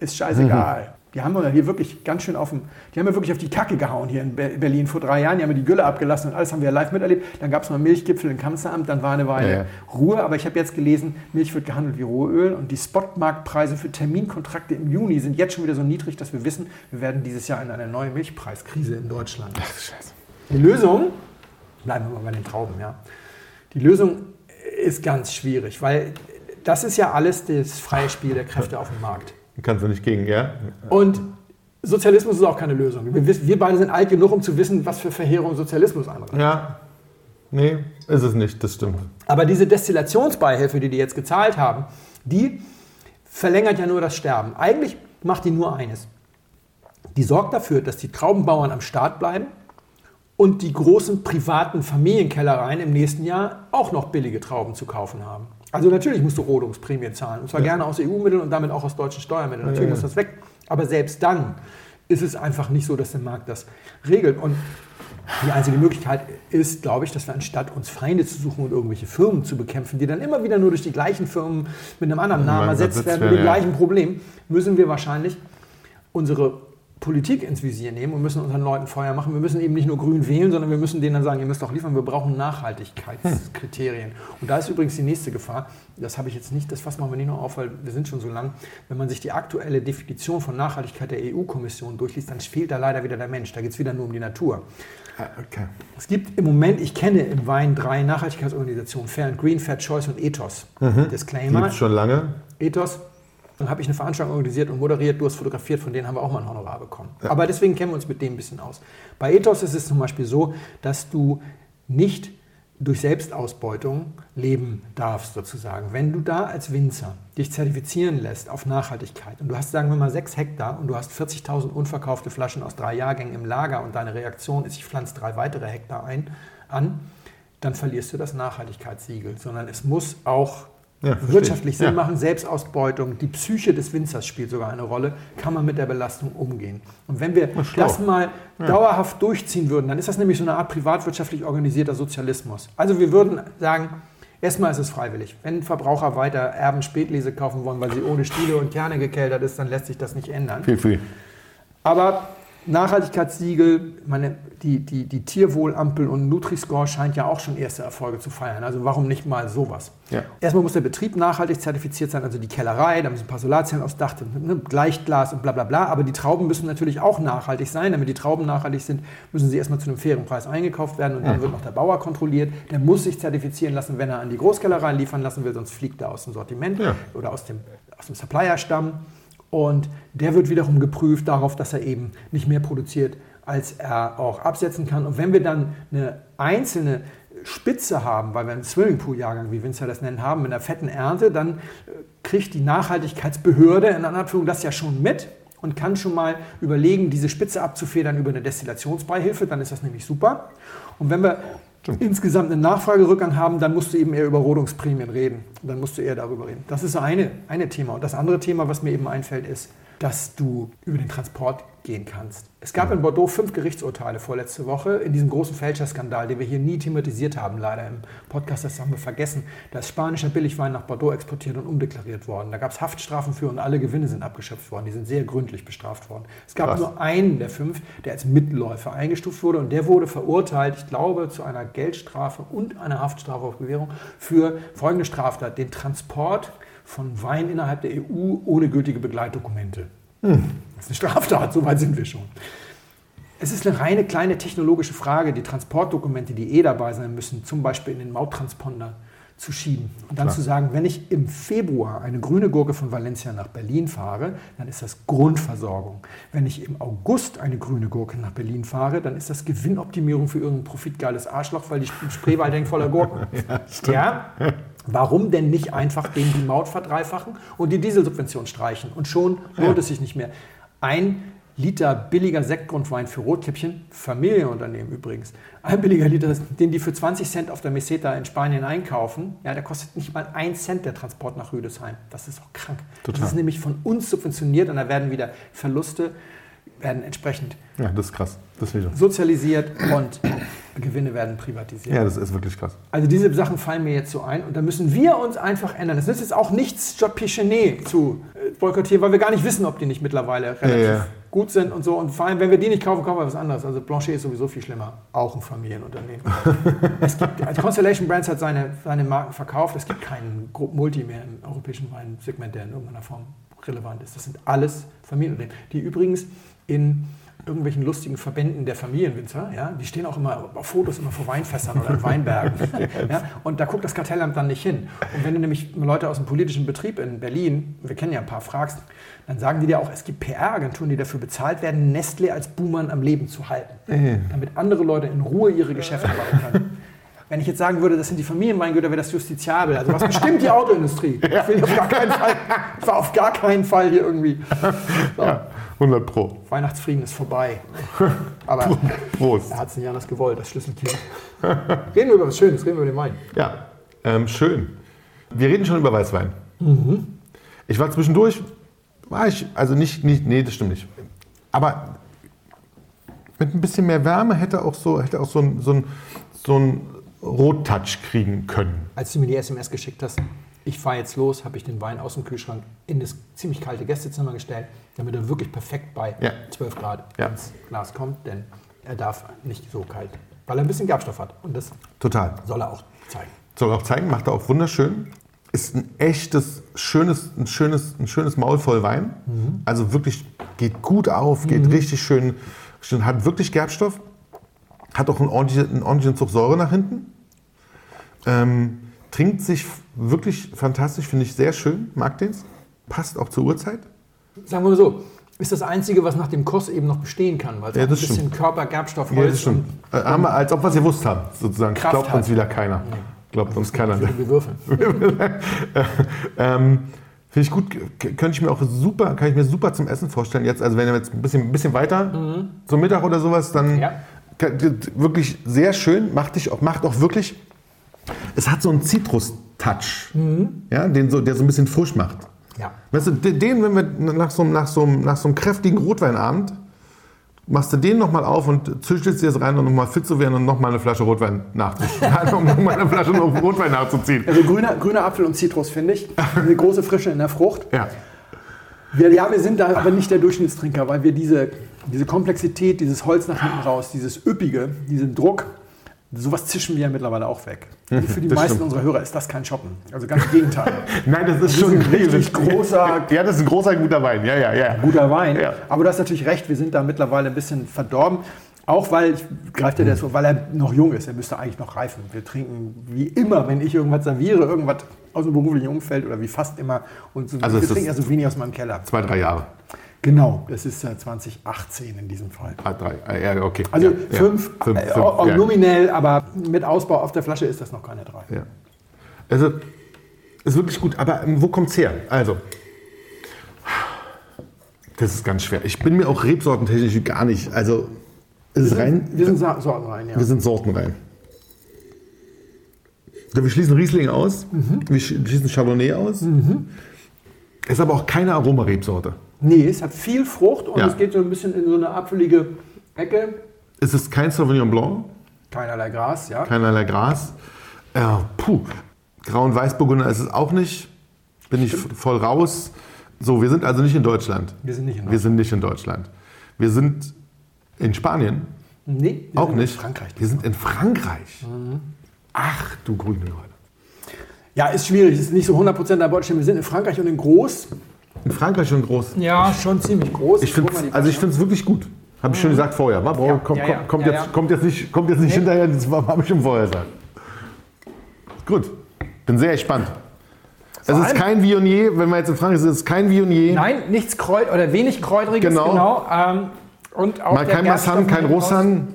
ist scheißegal. Mhm. Die haben wir hier wirklich ganz schön auf dem, die haben wir wirklich auf die Kacke gehauen hier in Berlin vor drei Jahren. Die haben wir die Gülle abgelassen und alles haben wir live miterlebt. Dann gab es mal Milchgipfel im Kanzleramt, dann war eine Weile ja, ja. Ruhe. Aber ich habe jetzt gelesen, Milch wird gehandelt wie Rohöl und die Spotmarktpreise für Terminkontrakte im Juni sind jetzt schon wieder so niedrig, dass wir wissen, wir werden dieses Jahr in eine neue Milchpreiskrise in Deutschland. Ach, Scheiße. Die Lösung, bleiben wir mal bei den Trauben, ja. Die Lösung ist ganz schwierig, weil das ist ja alles das freie Spiel der Kräfte auf dem Markt. Kannst du nicht gegen, ja? Und Sozialismus ist auch keine Lösung. Wir, wir beide sind alt genug, um zu wissen, was für Verheerung Sozialismus anreicht. Ja. Nee, ist es nicht, das stimmt. Aber diese Destillationsbeihilfe, die die jetzt gezahlt haben, die verlängert ja nur das Sterben. Eigentlich macht die nur eines. Die sorgt dafür, dass die Traubenbauern am Start bleiben und die großen privaten Familienkellereien im nächsten Jahr auch noch billige Trauben zu kaufen haben. Also natürlich musst du Rodungsprämie zahlen. Und zwar ja. gerne aus EU-Mitteln und damit auch aus deutschen Steuermitteln. Natürlich ja, muss das weg. Aber selbst dann ist es einfach nicht so, dass der Markt das regelt. Und die einzige Möglichkeit ist, glaube ich, dass wir anstatt uns Feinde zu suchen und irgendwelche Firmen zu bekämpfen, die dann immer wieder nur durch die gleichen Firmen mit einem anderen Namen ersetzt werden, mit dem gleichen Problem, müssen wir wahrscheinlich unsere Politik ins Visier nehmen und müssen unseren Leuten Feuer machen. Wir müssen eben nicht nur grün wählen, sondern wir müssen denen dann sagen, ihr müsst doch liefern, wir brauchen Nachhaltigkeitskriterien. Und da ist übrigens die nächste Gefahr, das habe ich jetzt nicht, das fassen wir nicht noch auf, weil wir sind schon so lang. Wenn man sich die aktuelle Definition von Nachhaltigkeit der EU-Kommission durchliest, dann fehlt da leider wieder der Mensch. Da geht es wieder nur um die Natur. Ah, okay. Es gibt im Moment, ich kenne im Wein drei Nachhaltigkeitsorganisationen, Fair and Green, Fair Choice und Ethos. Mhm. Disclaimer. Gibt schon lange. Ethos dann habe ich eine Veranstaltung organisiert und moderiert, du hast fotografiert, von denen haben wir auch mal ein Honorar bekommen. Ja. Aber deswegen kennen wir uns mit dem ein bisschen aus. Bei Ethos ist es zum Beispiel so, dass du nicht durch Selbstausbeutung leben darfst, sozusagen. Wenn du da als Winzer dich zertifizieren lässt auf Nachhaltigkeit und du hast, sagen wir mal, sechs Hektar und du hast 40.000 unverkaufte Flaschen aus drei Jahrgängen im Lager und deine Reaktion ist, ich pflanze drei weitere Hektar ein, an, dann verlierst du das Nachhaltigkeitssiegel, sondern es muss auch ja, wirtschaftlich Sinn ja. machen, Selbstausbeutung, die Psyche des Winzers spielt sogar eine Rolle, kann man mit der Belastung umgehen. Und wenn wir das mal ja. dauerhaft durchziehen würden, dann ist das nämlich so eine Art privatwirtschaftlich organisierter Sozialismus. Also wir würden sagen, erstmal ist es freiwillig. Wenn Verbraucher weiter Erben Spätlese kaufen wollen, weil sie ohne Stiele und Kerne gekeltert ist, dann lässt sich das nicht ändern. Viel, viel. Aber Nachhaltigkeitssiegel, meine, die, die, die Tierwohlampel und Nutri-Score scheint ja auch schon erste Erfolge zu feiern. Also warum nicht mal sowas? Ja. Erstmal muss der Betrieb nachhaltig zertifiziert sein, also die Kellerei, da müssen ein paar Solarzellen aufs Dach, ne, Gleichglas und bla bla bla. Aber die Trauben müssen natürlich auch nachhaltig sein. Damit die Trauben nachhaltig sind, müssen sie erstmal zu einem fairen Preis eingekauft werden und dann wird noch der Bauer kontrolliert. Der muss sich zertifizieren lassen, wenn er an die Großkellerei liefern lassen will, sonst fliegt er aus dem Sortiment ja. oder aus dem, aus dem Supplier-Stamm. Und der wird wiederum geprüft darauf, dass er eben nicht mehr produziert, als er auch absetzen kann. Und wenn wir dann eine einzelne Spitze haben, weil wir einen Swimmingpool-Jahrgang, wie Winzer das nennen, haben, mit einer fetten Ernte, dann äh, kriegt die Nachhaltigkeitsbehörde in Anführung das ja schon mit und kann schon mal überlegen, diese Spitze abzufedern über eine Destillationsbeihilfe, dann ist das nämlich super. Und wenn wir Stimmt. insgesamt einen Nachfragerückgang haben, dann musst du eben eher über Rodungsprämien reden. Dann musst du eher darüber reden. Das ist eine, eine Thema. Und das andere Thema, was mir eben einfällt, ist, dass du über den Transport gehen kannst. Es gab in Bordeaux fünf Gerichtsurteile vorletzte Woche in diesem großen Fälscherskandal, den wir hier nie thematisiert haben, leider im Podcast, das haben wir vergessen. Da ist spanischer Billigwein nach Bordeaux exportiert und umdeklariert worden. Da gab es Haftstrafen für und alle Gewinne sind abgeschöpft worden. Die sind sehr gründlich bestraft worden. Es gab Krass. nur einen der fünf, der als Mitläufer eingestuft wurde und der wurde verurteilt, ich glaube, zu einer Geldstrafe und einer Haftstrafe auf Bewährung für folgende Straftat, den Transport von Wein innerhalb der EU ohne gültige Begleitdokumente. Hm. Das ist eine Straftat, so weit sind wir schon. Es ist eine reine kleine technologische Frage, die Transportdokumente, die eh dabei sein müssen, zum Beispiel in den Mauttransponder zu schieben. Und dann Klar. zu sagen, wenn ich im Februar eine grüne Gurke von Valencia nach Berlin fahre, dann ist das Grundversorgung. Wenn ich im August eine grüne Gurke nach Berlin fahre, dann ist das Gewinnoptimierung für irgendein profitgeiles Arschloch, weil die Spreewald hängt voller Gurken. ja, ja? Warum denn nicht einfach den die Maut verdreifachen und die Dieselsubvention streichen? Und schon lohnt ja. es sich nicht mehr. Ein Liter billiger Sektgrundwein für Rotkäppchen, Familienunternehmen übrigens, ein billiger Liter, den die für 20 Cent auf der Meseta in Spanien einkaufen, ja, der kostet nicht mal ein Cent der Transport nach Rüdesheim. Das ist auch krank. Total. Das ist nämlich von uns subventioniert und da werden wieder Verluste, werden entsprechend ja, das ist krass. Das ist sozialisiert und Gewinne werden privatisiert. Ja, das ist wirklich krass. Also diese Sachen fallen mir jetzt so ein und da müssen wir uns einfach ändern. Es ist jetzt auch nichts, Job Pichenet zu äh, boykottieren, weil wir gar nicht wissen, ob die nicht mittlerweile relativ ja, ja. gut sind und so. Und vor allem, wenn wir die nicht kaufen, kaufen wir was anderes. Also Blanchet ist sowieso viel schlimmer. Auch ein Familienunternehmen. es gibt, also Constellation Brands hat seine, seine Marken verkauft. Es gibt keinen Multi mehr im europäischen Weinsegment, der in irgendeiner Form relevant ist. Das sind alles Familienunternehmen, die übrigens in irgendwelchen lustigen Verbänden der Familienwinzer, ja, die stehen auch immer auf Fotos immer vor Weinfässern oder in Weinbergen. ja, und da guckt das Kartellamt dann nicht hin. Und wenn du nämlich Leute aus dem politischen Betrieb in Berlin, wir kennen ja ein paar, fragst, dann sagen die dir auch, es gibt PR-Agenturen, die dafür bezahlt werden, Nestle als Boomern am Leben zu halten, damit andere Leute in Ruhe ihre Geschäfte machen können. Wenn ich jetzt sagen würde, das sind die Familienweingüter, wäre das justiziabel. Also was bestimmt die Autoindustrie? Ich will auf gar keinen Fall, war auf gar keinen Fall hier irgendwie. So. Ja. 100 Pro. Weihnachtsfrieden ist vorbei. Aber Prost. er hat es nicht anders gewollt, das Schlüsselkind. reden wir über was Schönes, reden wir über den Wein. Ja, ähm, schön. Wir reden schon über Weißwein. Mhm. Ich war zwischendurch, war ich, also nicht, nicht, nee, das stimmt nicht. Aber mit ein bisschen mehr Wärme hätte auch so, hätte auch so ein, so ein, so ein Rottouch kriegen können. Als du mir die SMS geschickt hast, ich fahre jetzt los, habe ich den Wein aus dem Kühlschrank in das ziemlich kalte Gästezimmer gestellt, damit er wirklich perfekt bei ja. 12 Grad ja. ins Glas kommt, denn er darf nicht so kalt, weil er ein bisschen Gerbstoff hat. Und das Total. soll er auch zeigen. Soll er auch zeigen, macht er auch wunderschön. Ist ein echtes, schönes, ein schönes, ein schönes Maul voll Wein. Mhm. Also wirklich geht gut auf, geht mhm. richtig schön, schön, hat wirklich Gerbstoff, hat auch einen ordentlichen, einen ordentlichen Zug Säure nach hinten. Ähm, trinkt sich wirklich fantastisch, finde ich sehr schön, mag den. Passt auch zur Uhrzeit. Sagen wir mal so, ist das Einzige, was nach dem Koss eben noch bestehen kann, weil es ja, ein bisschen stimmt. Körper, Gerbstoff, Holz ja, und Äh, haben wir, als ob wir es gewusst haben, sozusagen. Kraft Glaubt hat. uns wieder keiner. Glaubt uns keiner. Wir würfeln. ähm, Finde ich gut, könnte ich mir auch super, kann ich mir super zum Essen vorstellen. Jetzt, also wenn ihr jetzt ein bisschen, ein bisschen weiter mhm. zum Mittag oder sowas, dann ja. wirklich sehr schön, macht, dich auch, macht auch wirklich, es hat so einen Zitrus-Touch, mhm. ja, den so, der so ein bisschen frisch macht. Ja. Weißt du, den, wenn wir nach so, nach so, nach so einem kräftigen Rotweinabend, machst du den nochmal auf und züchtelst dir das rein, um nochmal fit zu werden und nochmal eine Flasche Rotwein nachzuziehen. um nochmal eine Flasche Rotwein nachzuziehen. Also grüner, grüner Apfel und Zitrus, finde ich. Eine große Frische in der Frucht. Ja. Wir, ja, wir sind da aber nicht der Durchschnittstrinker, weil wir diese, diese Komplexität, dieses Holz nach hinten raus, dieses Üppige, diesen Druck, Sowas zischen wir ja mittlerweile auch weg. Also für die das meisten stimmt. unserer Hörer ist das kein Shoppen. Also ganz im Gegenteil. Nein, das ist das schon ist ein richtig großer. Ja, das ist ein großer guter Wein. Ja, ja, ja. Guter Wein. Ja. Aber du hast natürlich recht, wir sind da mittlerweile ein bisschen verdorben. Auch weil, ich greife dir das so, weil er noch jung ist, er müsste eigentlich noch reifen. Wir trinken wie immer, wenn ich irgendwas serviere, irgendwas aus dem beruflichen Umfeld oder wie fast immer. Und so, also wir trinken ja so wenig aus meinem Keller. Zwei, drei Jahre. Genau, das ist 2018 in diesem Fall. Ah, drei, ah, ja, okay. Also ja, fünf, ja, fünf, äh, fünf ja. nominell, aber mit Ausbau auf der Flasche ist das noch keine drei. Ja. Also, ist wirklich gut, aber ähm, wo kommt es her? Also, das ist ganz schwer. Ich bin mir auch rebsortentechnisch gar nicht, also, ist es rein? Wir sind sortenrein, ja. Wir sind sortenrein. Wir schließen Riesling aus, mhm. wir schließen Chardonnay aus. Mhm. Ist aber auch keine Aromarebsorte. Nee, es hat viel Frucht und ja. es geht so ein bisschen in so eine apfelige Ecke. Ist es kein Sauvignon Blanc? Keinerlei Gras, ja. Keinerlei Gras. Ja, puh. Grau- und Weißburgunder ist es auch nicht. Bin ich voll raus. So, wir sind also nicht in Deutschland. Wir sind nicht in Deutschland. Wir sind nicht in Deutschland. Wir sind in Spanien. Nee, auch nicht. In Frankreich. Wir sind in Frankreich. Mhm. Ach, du grüne Leute. Ja, ist schwierig. Ist nicht so 100% der Deutschen. Wir sind in Frankreich und in groß. In Frankreich schon groß. Ja, schon ziemlich groß. Ich also ich finde es wirklich gut. Habe ich schon gesagt vorher. War, ja, komm, ja, kommt, ja, jetzt, kommt, jetzt, nicht, kommt jetzt nicht nee. hinterher, das habe ich schon vorher gesagt. Gut, bin sehr gespannt. es ist kein Viognier, wenn man jetzt in Frankreich ist, es ist kein Viognier. Nein, nichts Kreuz oder wenig kräutriges. Genau. genau. Ähm, und auch Mal kein Massan, kein Rossan.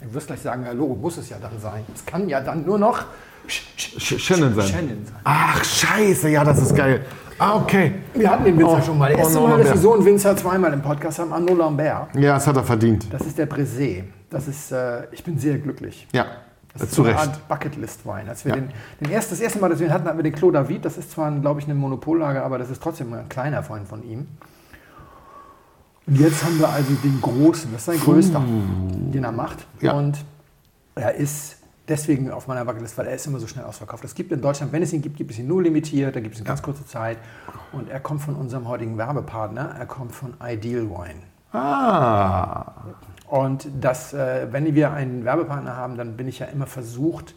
Du wirst gleich sagen, Logo muss es ja dann sein. Es kann ja dann nur noch Shannon sein. Shannon sein. Ach, scheiße, ja, das ist geil. Ah, okay. Wir hatten den Winzer oh, schon mal. Der erste oh, Mal, dass wir so einen Winzer zweimal im Podcast haben, Arnaud Lambert. Ja, das hat er verdient. Das ist der Brisé. Das ist, äh, ich bin sehr glücklich. Ja, das ist zu so eine Recht. Art Bucketlist-Wein. Als wir ja. den, den erst, das erste Mal, dass wir ihn hatten, hatten wir den Clos David. Das ist zwar, glaube ich, eine Monopollage, aber das ist trotzdem ein kleiner Freund von ihm. Und jetzt haben wir also den großen, das ist sein größter, den er macht. Ja. Und er ist deswegen auf meiner Bucketlist, weil er ist immer so schnell ausverkauft. Es gibt in Deutschland, wenn es ihn gibt, gibt es ihn nur limitiert, da gibt es eine ganz kurze Zeit. Und er kommt von unserem heutigen Werbepartner, er kommt von Ideal Wine. Ah. Und das, äh, wenn wir einen Werbepartner haben, dann bin ich ja immer versucht,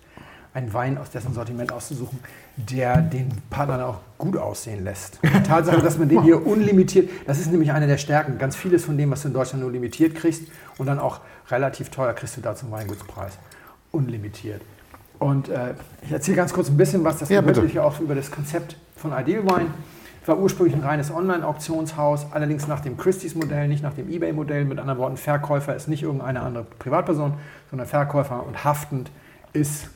einen Wein aus dessen Sortiment auszusuchen, der den Partner auch gut aussehen lässt. Die Tatsache, dass man den hier unlimitiert, das ist nämlich eine der Stärken. Ganz vieles von dem, was du in Deutschland nur limitiert kriegst und dann auch relativ teuer kriegst du da zum Weingutspreis unlimitiert. Und äh, ich erzähle ganz kurz ein bisschen was, das ja, wirklich auch über das Konzept von Ideal Wine. War ursprünglich ein reines Online-Auktionshaus, allerdings nach dem Christie's-Modell, nicht nach dem eBay-Modell. Mit anderen Worten, Verkäufer ist nicht irgendeine andere Privatperson, sondern Verkäufer und haftend ist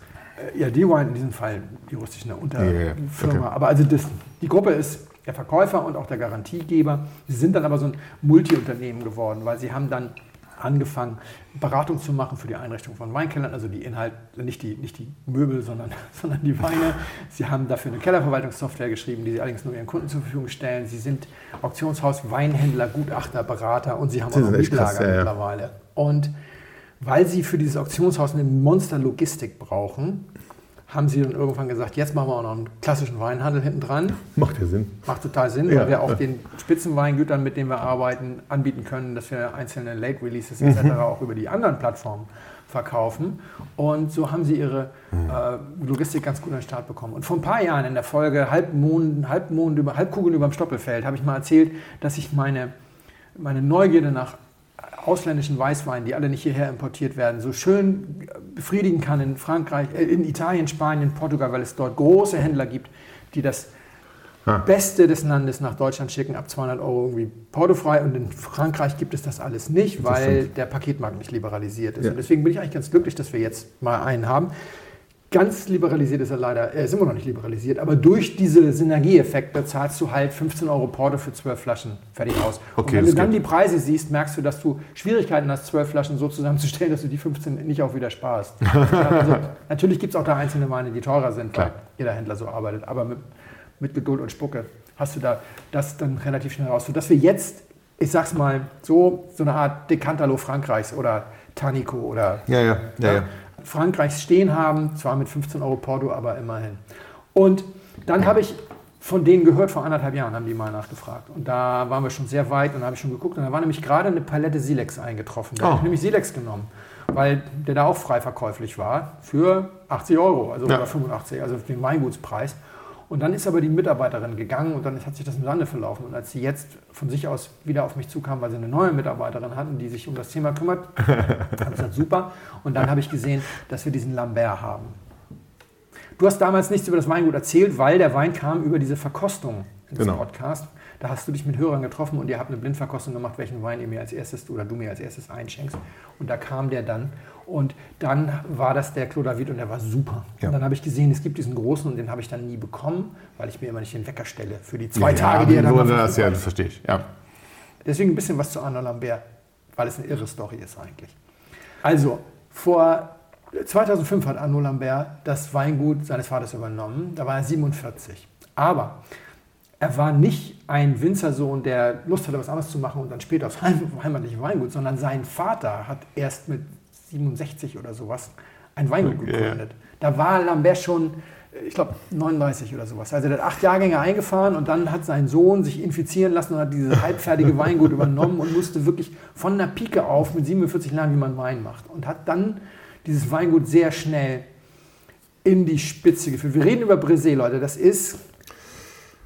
äh, ja, D-Wine in diesem Fall juristisch eine Unterfirma. Yeah, okay. Aber also das, die Gruppe ist der Verkäufer und auch der Garantiegeber. Sie sind dann aber so ein Multi-Unternehmen geworden, weil sie haben dann angefangen, Beratung zu machen für die Einrichtung von Weinkellern, also die Inhalte, nicht die, nicht die Möbel, sondern, sondern die Weine. Sie haben dafür eine Kellerverwaltungssoftware geschrieben, die sie allerdings nur ihren Kunden zur Verfügung stellen. Sie sind Auktionshaus, Weinhändler, Gutachter, Berater und sie haben auch noch Mietlager ja, mittlerweile. Und weil sie für dieses Auktionshaus eine Monster-Logistik brauchen, haben sie dann irgendwann gesagt, jetzt machen wir auch noch einen klassischen Weinhandel hinten dran. Macht ja Sinn. Macht total Sinn, ja, weil wir auch ja. den Spitzenweingütern, mit denen wir arbeiten, anbieten können, dass wir einzelne Late Releases etc. Mhm. auch über die anderen Plattformen verkaufen. Und so haben sie ihre mhm. äh, Logistik ganz gut an den Start bekommen. Und vor ein paar Jahren in der Folge Halbmond, Halbmond über, Halbkugeln über dem Stoppelfeld habe ich mal erzählt, dass ich meine, meine Neugierde nach ausländischen Weißweinen, die alle nicht hierher importiert werden, so schön befriedigen kann in Frankreich, äh, in Italien, Spanien, Portugal, weil es dort große Händler gibt, die das ah. Beste des Landes nach Deutschland schicken, ab 200 Euro irgendwie portofrei. Und in Frankreich gibt es das alles nicht, weil der Paketmarkt nicht liberalisiert ist. Ja. Und deswegen bin ich eigentlich ganz glücklich, dass wir jetzt mal einen haben. Ganz liberalisiert ist er leider, er ist immer noch nicht liberalisiert, aber durch diese Synergieeffekte zahlst du halt 15 Euro Porto für 12 Flaschen fertig aus. Okay, und wenn du dann geht. die Preise siehst, merkst du, dass du Schwierigkeiten hast, 12 Flaschen so zusammenzustellen, dass du die 15 nicht auch wieder sparst. ja, also, natürlich gibt es auch da einzelne Weine, die teurer sind, Klar. weil jeder Händler so arbeitet, aber mit, mit Geduld und Spucke hast du da das dann relativ schnell raus. Sodass wir jetzt, ich sag's mal, so, so eine Art Decantalo Frankreichs oder Tanico oder ja, ja, ja, ja. Frankreichs stehen haben, zwar mit 15 Euro Porto, aber immerhin. Und dann habe ich von denen gehört, vor anderthalb Jahren haben die mal nachgefragt. Und da waren wir schon sehr weit und da habe ich schon geguckt. Und da war nämlich gerade eine Palette Silex eingetroffen. Da oh. habe ich nämlich Silex genommen, weil der da auch frei verkäuflich war für 80 Euro, also ja. 85, also den Weingutspreis. Und dann ist aber die Mitarbeiterin gegangen und dann hat sich das im Sande verlaufen. Und als sie jetzt von sich aus wieder auf mich zukam, weil sie eine neue Mitarbeiterin hatten, die sich um das Thema kümmert, habe ich gesagt, super. Und dann habe ich gesehen, dass wir diesen Lambert haben. Du hast damals nichts über das Weingut erzählt, weil der Wein kam über diese Verkostung ins genau. Podcast. Da hast du dich mit Hörern getroffen und ihr habt eine Blindverkostung gemacht, welchen Wein ihr mir als erstes oder du mir als erstes einschenkst. Und da kam der dann. Und dann war das der Clos David und der war super. Ja. Und dann habe ich gesehen, es gibt diesen großen und den habe ich dann nie bekommen, weil ich mir immer nicht den Wecker stelle für die zwei ja, Tage, die er dann nur das, Ja, das verstehe ich. Ja. Deswegen ein bisschen was zu Arnaud Lambert, weil es eine irre Story ist eigentlich. Also, vor 2005 hat Arnaud Lambert das Weingut seines Vaters übernommen. Da war er 47. Aber er war nicht ein Winzersohn, der Lust hatte, was anderes zu machen und dann später aufs heimatliche Weingut, sondern sein Vater hat erst mit 67 oder sowas ein Weingut gegründet. Ja. Da war Lambert schon, ich glaube, 39 oder sowas. Also er hat acht Jahrgänge eingefahren und dann hat sein Sohn sich infizieren lassen und hat dieses halbfertige Weingut übernommen und musste wirklich von der Pike auf mit 47 lernen, wie man Wein macht. Und hat dann dieses Weingut sehr schnell in die Spitze geführt. Wir reden über Brisé, Leute. Das ist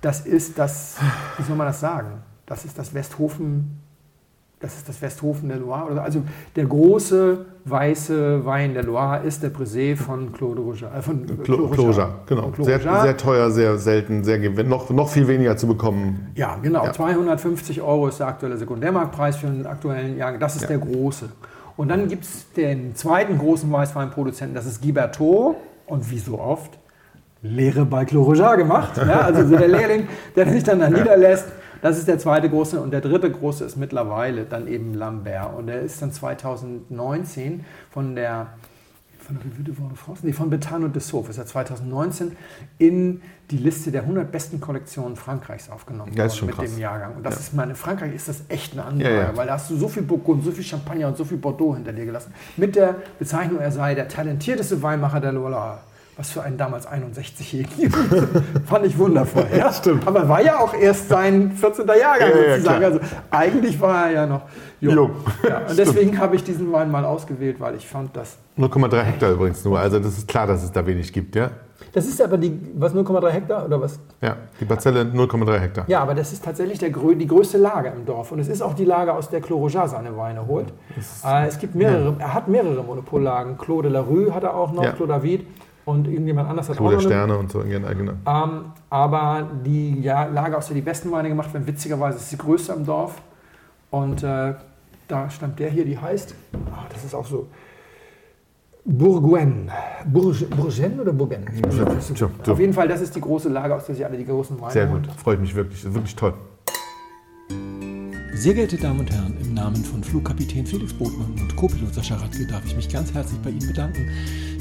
das ist das, wie soll man das sagen? Das ist das Westhofen, das ist das Westhofen der Loire. Also der große weiße Wein der Loire ist der Brisé von Claude Roger. Äh, von Claude Roger, genau. Sehr, sehr, teuer, sehr selten, sehr noch, noch viel weniger zu bekommen. Ja, genau. Ja. 250 Euro ist der aktuelle Sekundärmarktpreis für den aktuellen Jahrgang. Das ist ja. der große. Und dann gibt es den zweiten großen Weißweinproduzenten, das ist Giberto. Und wie so oft Lehre bei Chlorojar gemacht. Ja, also so der Lehrling, der sich dann da niederlässt. Das ist der zweite große. Und der dritte große ist mittlerweile dann eben Lambert. Und der ist dann 2019 von der von der Revue de France, nee, von Betano de Sauve, ist er 2019 in die Liste der 100 besten Kollektionen Frankreichs aufgenommen ja, worden mit krass. dem Jahrgang. Und das ja. ist meine, in Frankreich ist das echt eine Anlage, ja, weil da hast du so viel Burgund, so viel Champagner und so viel Bordeaux hinter dir gelassen. Mit der Bezeichnung, er sei der talentierteste Weinmacher der Loire. Was für einen damals 61-Jährigen. Fand ich wundervoll. Ja, stimmt. Aber war ja auch erst sein 14. Jahrgang ja, sozusagen. Ja, also eigentlich war er ja noch jung. jung. Ja, und deswegen habe ich diesen Wein mal ausgewählt, weil ich fand das. 0,3 Hektar übrigens nur. Also das ist klar, dass es da wenig gibt, ja? Das ist aber die, was, 0,3 Hektar oder was? Ja, die Parzelle 0,3 Hektar. Ja, aber das ist tatsächlich der, die größte Lage im Dorf. Und es ist auch die Lage, aus der Clorojar seine Weine holt. Äh, es gibt mehrere, ja. er hat mehrere Monopollagen. Claude Larue hat er auch noch, ja. Claude David und irgendjemand anders hat Clou auch der Sterne und so. Genau. Ähm, aber die ja, Lage aus der die besten Weine gemacht werden. Witzigerweise ist sie die größte im Dorf. Und äh, da stammt der hier, die heißt, oh, das ist auch so, Bourgogne. Bourgogne oder Bourgogne? Ja, Auf jeden Fall, das ist die große Lage, aus der sie alle die großen Weine Sehr gut, freut mich wirklich, wirklich toll. Sehr geehrte Damen und Herren, im Namen von Flugkapitän Felix Botmann und Co-Pilot Sascha Radke darf ich mich ganz herzlich bei Ihnen bedanken